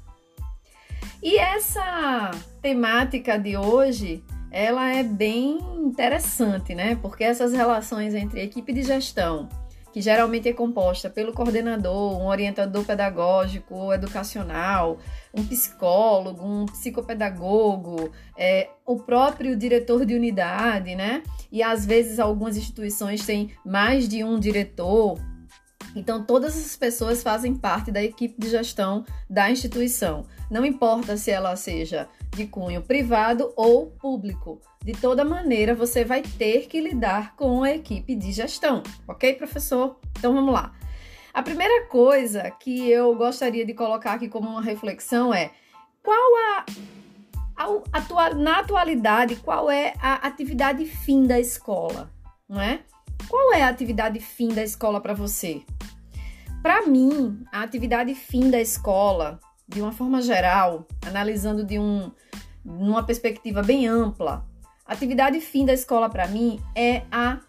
E essa temática de hoje, ela é bem interessante, né? Porque essas relações entre equipe de gestão que geralmente é composta pelo coordenador, um orientador pedagógico ou educacional, um psicólogo, um psicopedagogo, é, o próprio diretor de unidade, né? E às vezes algumas instituições têm mais de um diretor. Então, todas essas pessoas fazem parte da equipe de gestão da instituição. Não importa se ela seja de cunho privado ou público. De toda maneira, você vai ter que lidar com a equipe de gestão, ok, professor? Então vamos lá. A primeira coisa que eu gostaria de colocar aqui como uma reflexão é qual a, na atualidade qual é a atividade fim da escola, não é? Qual é a atividade fim da escola para você? Para mim, a atividade fim da escola, de uma forma geral, analisando de um numa perspectiva bem ampla, a atividade fim da escola para mim é a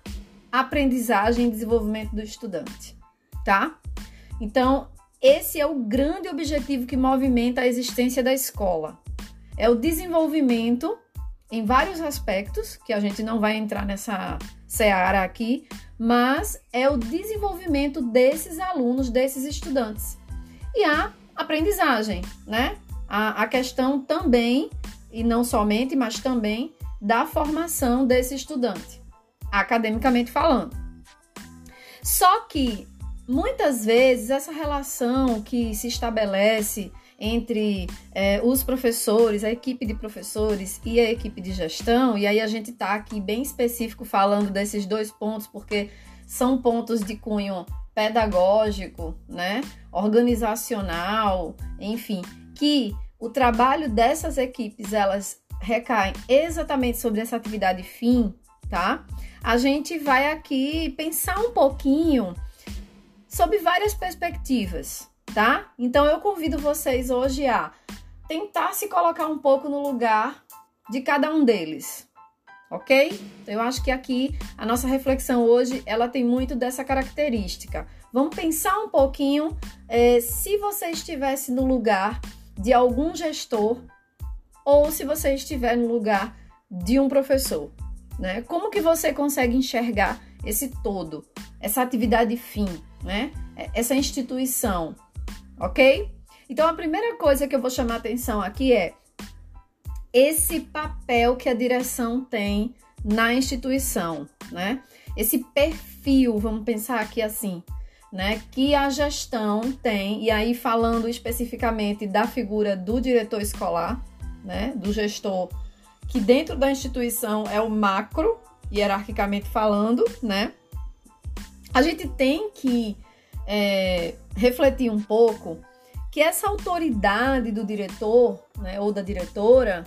aprendizagem e desenvolvimento do estudante, tá? Então, esse é o grande objetivo que movimenta a existência da escola. É o desenvolvimento em vários aspectos, que a gente não vai entrar nessa seara aqui, mas é o desenvolvimento desses alunos, desses estudantes. E a aprendizagem, né? A, a questão também, e não somente, mas também da formação desse estudante, academicamente falando. Só que muitas vezes essa relação que se estabelece entre é, os professores, a equipe de professores e a equipe de gestão, e aí a gente está aqui bem específico falando desses dois pontos, porque são pontos de cunho pedagógico, né, organizacional, enfim, que o trabalho dessas equipes elas recaem exatamente sobre essa atividade fim, tá? A gente vai aqui pensar um pouquinho sobre várias perspectivas, tá? Então eu convido vocês hoje a tentar se colocar um pouco no lugar de cada um deles, ok? Eu acho que aqui a nossa reflexão hoje ela tem muito dessa característica. Vamos pensar um pouquinho é, se você estivesse no lugar de algum gestor ou se você estiver no lugar de um professor, né? Como que você consegue enxergar esse todo, essa atividade fim, né? É, essa instituição, ok? Então a primeira coisa que eu vou chamar atenção aqui é esse papel que a direção tem na instituição, né? Esse perfil, vamos pensar aqui assim, né? Que a gestão tem, e aí falando especificamente da figura do diretor escolar, né, do gestor, que dentro da instituição é o macro, hierarquicamente falando, né? A gente tem que é, refletir um pouco que essa autoridade do diretor, né, ou da diretora,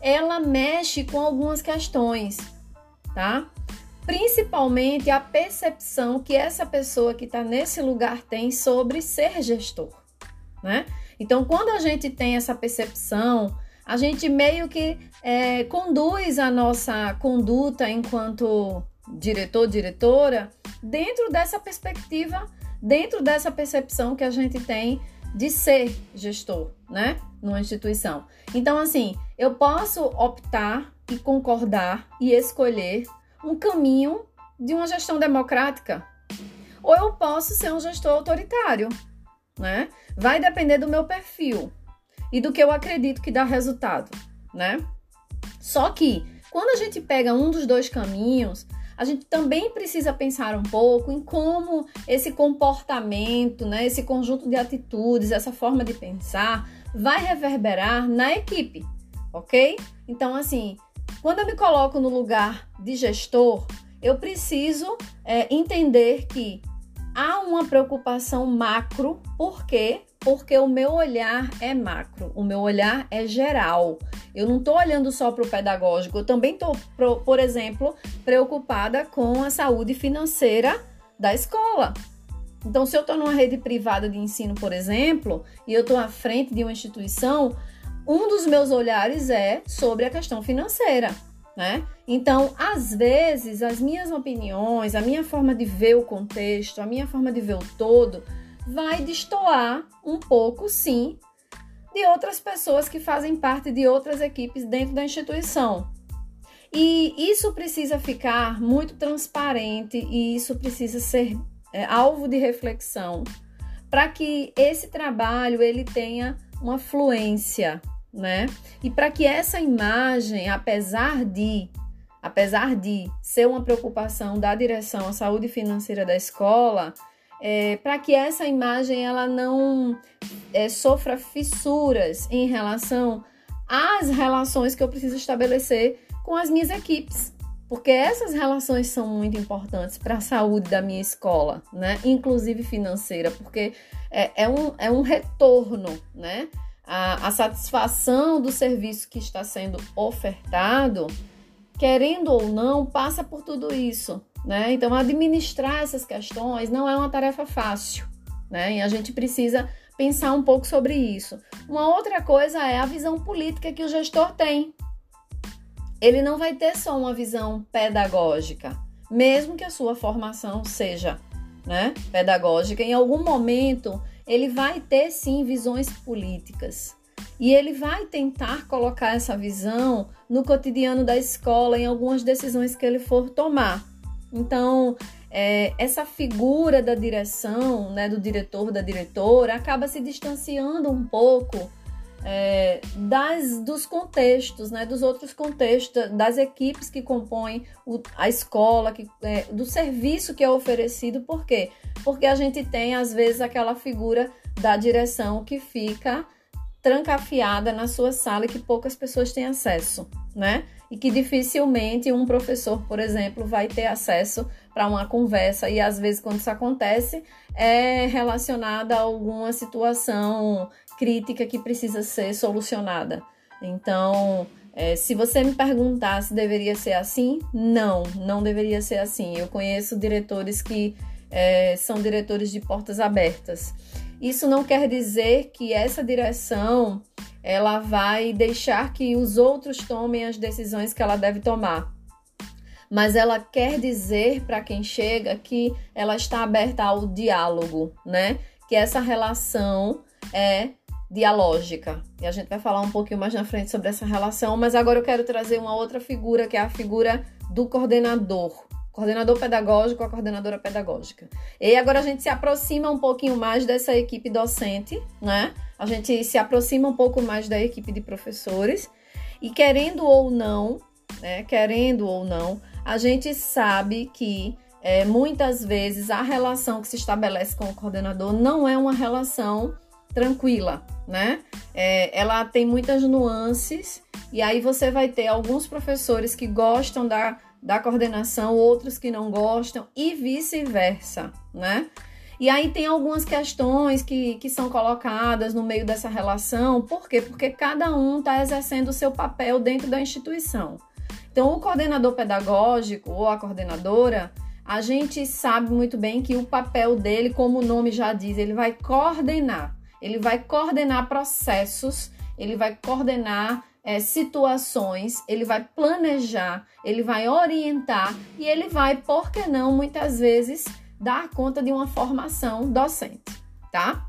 ela mexe com algumas questões, tá? Principalmente a percepção que essa pessoa que está nesse lugar tem sobre ser gestor, né? Então, quando a gente tem essa percepção, a gente meio que é, conduz a nossa conduta enquanto diretor, diretora, dentro dessa perspectiva, dentro dessa percepção que a gente tem de ser gestor, né, numa instituição. Então, assim, eu posso optar e concordar e escolher um caminho de uma gestão democrática, ou eu posso ser um gestor autoritário, né? Vai depender do meu perfil e do que eu acredito que dá resultado, né? Só que quando a gente pega um dos dois caminhos, a gente também precisa pensar um pouco em como esse comportamento, né, esse conjunto de atitudes, essa forma de pensar vai reverberar na equipe, ok? Então, assim, quando eu me coloco no lugar de gestor, eu preciso é, entender que há uma preocupação macro, por quê? Porque o meu olhar é macro, o meu olhar é geral. Eu não estou olhando só para o pedagógico, eu também estou, por exemplo, preocupada com a saúde financeira da escola. Então, se eu estou numa rede privada de ensino, por exemplo, e eu estou à frente de uma instituição, um dos meus olhares é sobre a questão financeira. Né? Então, às vezes, as minhas opiniões, a minha forma de ver o contexto, a minha forma de ver o todo, vai destoar um pouco, sim, de outras pessoas que fazem parte de outras equipes dentro da instituição. E isso precisa ficar muito transparente e isso precisa ser é, alvo de reflexão para que esse trabalho ele tenha uma fluência, né? E para que essa imagem, apesar de apesar de ser uma preocupação da direção à saúde financeira da escola, é, para que essa imagem ela não é, sofra fissuras em relação às relações que eu preciso estabelecer com as minhas equipes, porque essas relações são muito importantes para a saúde da minha escola, né? Inclusive financeira, porque é, é, um, é um retorno, né? A, a satisfação do serviço que está sendo ofertado, querendo ou não, passa por tudo isso, né? Então, administrar essas questões não é uma tarefa fácil, né? E a gente precisa pensar um pouco sobre isso. Uma outra coisa é a visão política que o gestor tem. Ele não vai ter só uma visão pedagógica, mesmo que a sua formação seja né, pedagógica, em algum momento ele vai ter sim visões políticas. E ele vai tentar colocar essa visão no cotidiano da escola, em algumas decisões que ele for tomar. Então, é, essa figura da direção, né, do diretor, da diretora, acaba se distanciando um pouco é, das, dos contextos, né, dos outros contextos, das equipes que compõem o, a escola, que, é, do serviço que é oferecido. Por quê? Porque a gente tem, às vezes, aquela figura da direção que fica trancafiada na sua sala e que poucas pessoas têm acesso, né? E que dificilmente um professor, por exemplo, vai ter acesso para uma conversa. E às vezes, quando isso acontece, é relacionada a alguma situação crítica que precisa ser solucionada. Então, é, se você me perguntar se deveria ser assim, não, não deveria ser assim. Eu conheço diretores que é, são diretores de portas abertas. Isso não quer dizer que essa direção ela vai deixar que os outros tomem as decisões que ela deve tomar. Mas ela quer dizer para quem chega que ela está aberta ao diálogo, né? Que essa relação é dialógica. E a gente vai falar um pouquinho mais na frente sobre essa relação, mas agora eu quero trazer uma outra figura que é a figura do coordenador coordenador pedagógico, a coordenadora pedagógica. E agora a gente se aproxima um pouquinho mais dessa equipe docente, né? A gente se aproxima um pouco mais da equipe de professores e querendo ou não, né? Querendo ou não, a gente sabe que é, muitas vezes a relação que se estabelece com o coordenador não é uma relação tranquila, né? É, ela tem muitas nuances e aí você vai ter alguns professores que gostam da da coordenação, outros que não gostam e vice-versa, né? E aí tem algumas questões que, que são colocadas no meio dessa relação, por quê? Porque cada um está exercendo o seu papel dentro da instituição. Então, o coordenador pedagógico ou a coordenadora, a gente sabe muito bem que o papel dele, como o nome já diz, ele vai coordenar. Ele vai coordenar processos, ele vai coordenar é, situações, ele vai planejar, ele vai orientar e ele vai, por que não, muitas vezes, dar conta de uma formação docente, tá?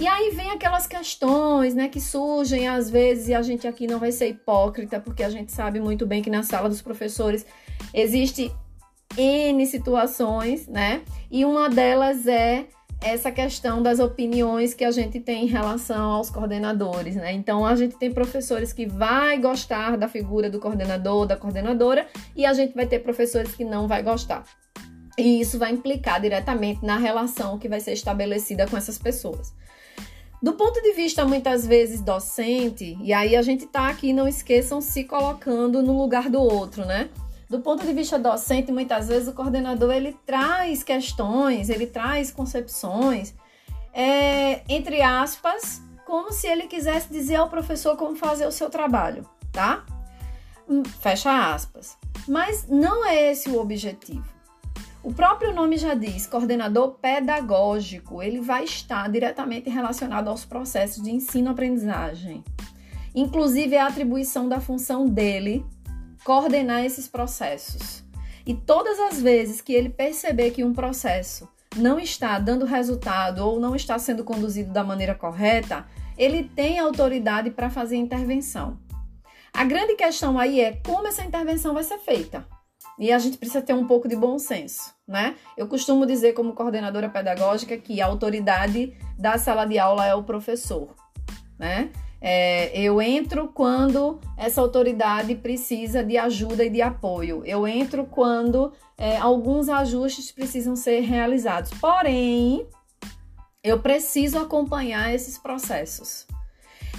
E aí vem aquelas questões, né, que surgem às vezes e a gente aqui não vai ser hipócrita, porque a gente sabe muito bem que na sala dos professores existe N situações, né? E uma delas é essa questão das opiniões que a gente tem em relação aos coordenadores, né? Então a gente tem professores que vai gostar da figura do coordenador, da coordenadora, e a gente vai ter professores que não vai gostar. E isso vai implicar diretamente na relação que vai ser estabelecida com essas pessoas. Do ponto de vista muitas vezes docente, e aí a gente tá aqui, não esqueçam, se colocando no lugar do outro, né? Do ponto de vista docente, muitas vezes o coordenador ele traz questões, ele traz concepções, é, entre aspas, como se ele quisesse dizer ao professor como fazer o seu trabalho, tá? Hum, fecha aspas. Mas não é esse o objetivo. O próprio nome já diz, coordenador pedagógico, ele vai estar diretamente relacionado aos processos de ensino-aprendizagem. Inclusive, é a atribuição da função dele coordenar esses processos. E todas as vezes que ele perceber que um processo não está dando resultado ou não está sendo conduzido da maneira correta, ele tem autoridade para fazer intervenção. A grande questão aí é como essa intervenção vai ser feita. E a gente precisa ter um pouco de bom senso, né? Eu costumo dizer, como coordenadora pedagógica, que a autoridade da sala de aula é o professor, né? É, eu entro quando essa autoridade precisa de ajuda e de apoio. Eu entro quando é, alguns ajustes precisam ser realizados. Porém, eu preciso acompanhar esses processos.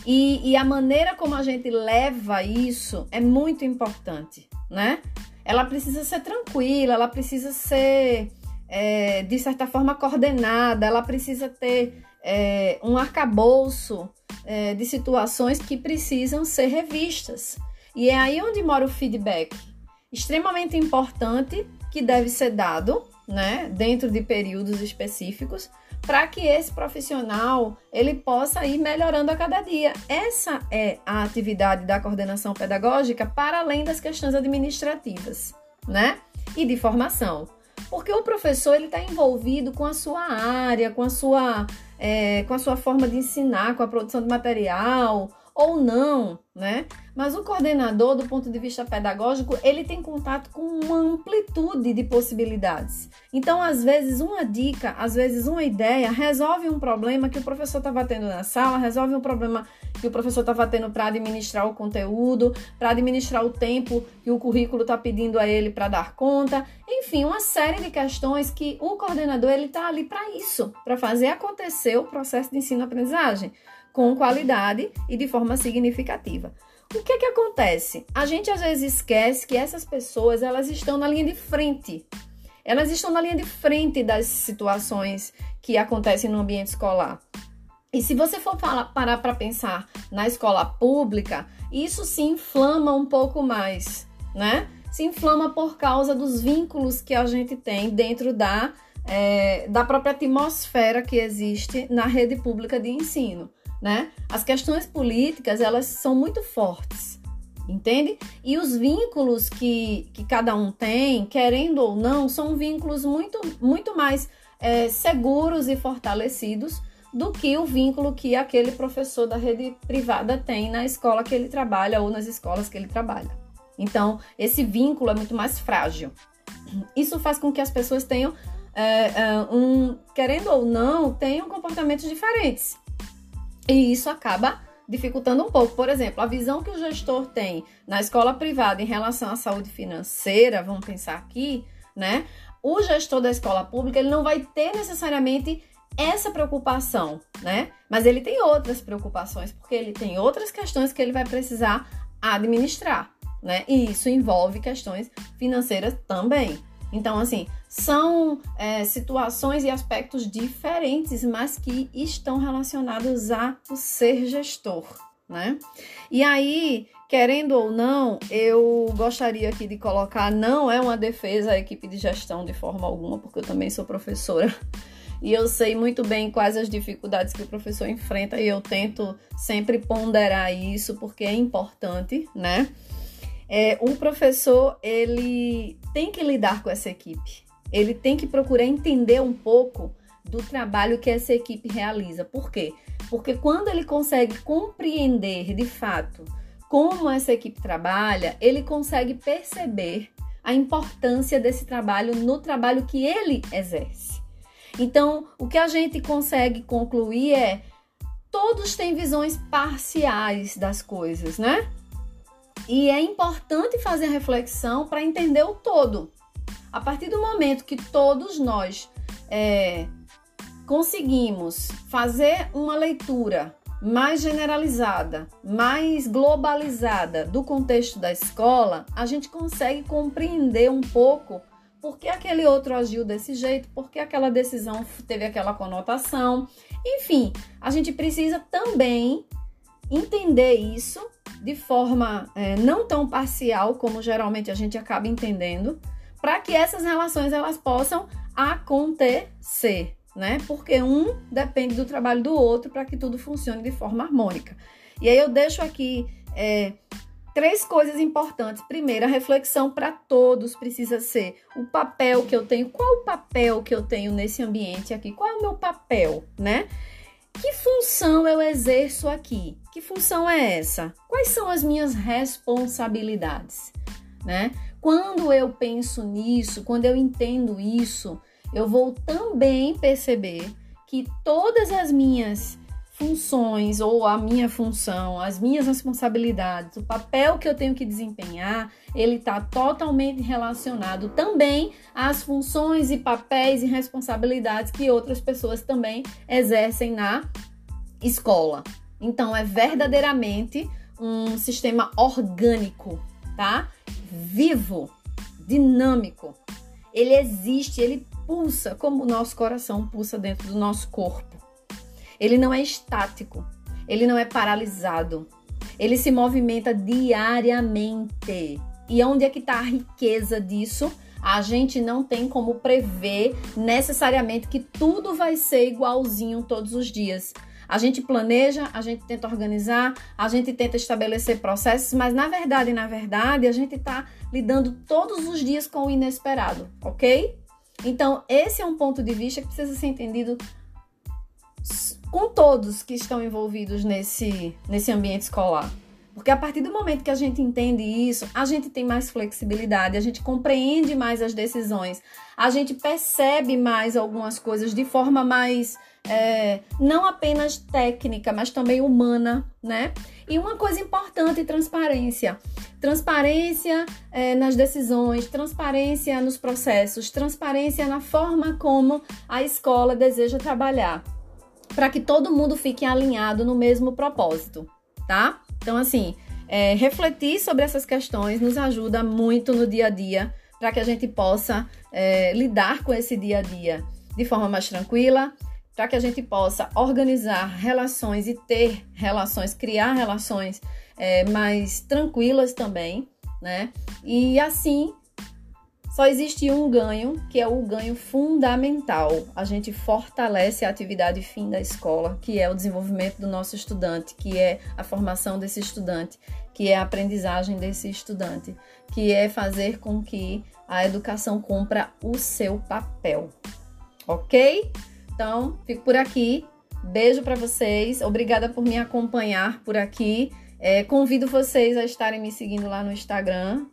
E, e a maneira como a gente leva isso é muito importante, né? Ela precisa ser tranquila, ela precisa ser, é, de certa forma, coordenada, ela precisa ter é, um arcabouço é, de situações que precisam ser revistas. E é aí onde mora o feedback, extremamente importante, que deve ser dado, né, dentro de períodos específicos, para que esse profissional ele possa ir melhorando a cada dia. Essa é a atividade da coordenação pedagógica para além das questões administrativas, né, e de formação. Porque o professor ele está envolvido com a sua área, com a sua, é, com a sua forma de ensinar, com a produção de material ou não, né? Mas o coordenador, do ponto de vista pedagógico, ele tem contato com uma amplitude de possibilidades. Então, às vezes, uma dica, às vezes, uma ideia resolve um problema que o professor estava tendo na sala, resolve um problema que o professor estava tendo para administrar o conteúdo, para administrar o tempo que o currículo está pedindo a ele para dar conta. Enfim, uma série de questões que o coordenador ele está ali para isso, para fazer acontecer o processo de ensino-aprendizagem com qualidade e de forma significativa. O que é que acontece? A gente às vezes esquece que essas pessoas elas estão na linha de frente. Elas estão na linha de frente das situações que acontecem no ambiente escolar. E se você for falar, parar para pensar na escola pública, isso se inflama um pouco mais, né? Se inflama por causa dos vínculos que a gente tem dentro da, é, da própria atmosfera que existe na rede pública de ensino né? As questões políticas, elas são muito fortes, entende? E os vínculos que, que cada um tem, querendo ou não, são vínculos muito, muito mais é, seguros e fortalecidos do que o vínculo que aquele professor da rede privada tem na escola que ele trabalha ou nas escolas que ele trabalha. Então, esse vínculo é muito mais frágil. Isso faz com que as pessoas tenham, é, é, um, querendo ou não, tenham comportamentos diferentes. E isso acaba dificultando um pouco. Por exemplo, a visão que o gestor tem na escola privada em relação à saúde financeira, vamos pensar aqui, né? O gestor da escola pública, ele não vai ter necessariamente essa preocupação, né? Mas ele tem outras preocupações, porque ele tem outras questões que ele vai precisar administrar, né? E isso envolve questões financeiras também. Então, assim, são é, situações e aspectos diferentes, mas que estão relacionados a o ser gestor, né? E aí, querendo ou não, eu gostaria aqui de colocar, não é uma defesa à equipe de gestão de forma alguma, porque eu também sou professora. E eu sei muito bem quais as dificuldades que o professor enfrenta e eu tento sempre ponderar isso porque é importante, né? É, um professor ele tem que lidar com essa equipe ele tem que procurar entender um pouco do trabalho que essa equipe realiza. Por quê? Porque quando ele consegue compreender de fato como essa equipe trabalha, ele consegue perceber a importância desse trabalho no trabalho que ele exerce. Então, o que a gente consegue concluir é todos têm visões parciais das coisas, né? E é importante fazer reflexão para entender o todo. A partir do momento que todos nós é, conseguimos fazer uma leitura mais generalizada, mais globalizada do contexto da escola, a gente consegue compreender um pouco por que aquele outro agiu desse jeito, por que aquela decisão teve aquela conotação. Enfim, a gente precisa também entender isso de forma é, não tão parcial como geralmente a gente acaba entendendo, para que essas relações elas possam acontecer né? Porque um depende do trabalho do outro para que tudo funcione de forma harmônica. E aí eu deixo aqui é, três coisas importantes. Primeiro, a reflexão para todos precisa ser o papel que eu tenho. Qual o papel que eu tenho nesse ambiente aqui? Qual é o meu papel, né? Que função eu exerço aqui? Que função é essa? Quais são as minhas responsabilidades, né? Quando eu penso nisso, quando eu entendo isso, eu vou também perceber que todas as minhas funções ou a minha função, as minhas responsabilidades, o papel que eu tenho que desempenhar, ele está totalmente relacionado também às funções e papéis e responsabilidades que outras pessoas também exercem na escola. Então é verdadeiramente um sistema orgânico, tá? Vivo, dinâmico. Ele existe, ele pulsa como o nosso coração pulsa dentro do nosso corpo. Ele não é estático, ele não é paralisado, ele se movimenta diariamente. E onde é que está a riqueza disso? A gente não tem como prever necessariamente que tudo vai ser igualzinho todos os dias. A gente planeja, a gente tenta organizar, a gente tenta estabelecer processos, mas na verdade, na verdade, a gente está lidando todos os dias com o inesperado, ok? Então, esse é um ponto de vista que precisa ser entendido com todos que estão envolvidos nesse, nesse ambiente escolar. Porque a partir do momento que a gente entende isso, a gente tem mais flexibilidade, a gente compreende mais as decisões, a gente percebe mais algumas coisas de forma mais é, não apenas técnica, mas também humana, né? E uma coisa importante, transparência. Transparência é, nas decisões, transparência nos processos, transparência na forma como a escola deseja trabalhar, para que todo mundo fique alinhado no mesmo propósito, tá? Então, assim, é, refletir sobre essas questões nos ajuda muito no dia a dia, para que a gente possa é, lidar com esse dia a dia de forma mais tranquila, para que a gente possa organizar relações e ter relações, criar relações é, mais tranquilas também, né? E assim só existe um ganho, que é o ganho fundamental. A gente fortalece a atividade fim da escola, que é o desenvolvimento do nosso estudante, que é a formação desse estudante, que é a aprendizagem desse estudante, que é fazer com que a educação cumpra o seu papel. Ok? Então, fico por aqui. Beijo para vocês. Obrigada por me acompanhar por aqui. É, convido vocês a estarem me seguindo lá no Instagram,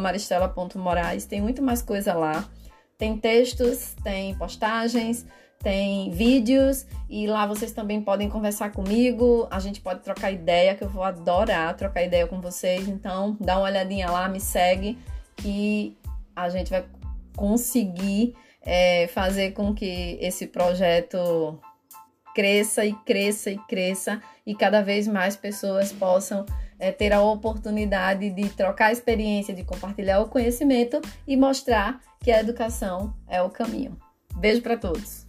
maristela.moraes. Tem muito mais coisa lá. Tem textos, tem postagens, tem vídeos e lá vocês também podem conversar comigo. A gente pode trocar ideia, que eu vou adorar trocar ideia com vocês. Então, dá uma olhadinha lá, me segue que a gente vai conseguir é, fazer com que esse projeto cresça e cresça e cresça e cada vez mais pessoas possam é, ter a oportunidade de trocar experiência, de compartilhar o conhecimento e mostrar que a educação é o caminho. Beijo para todos!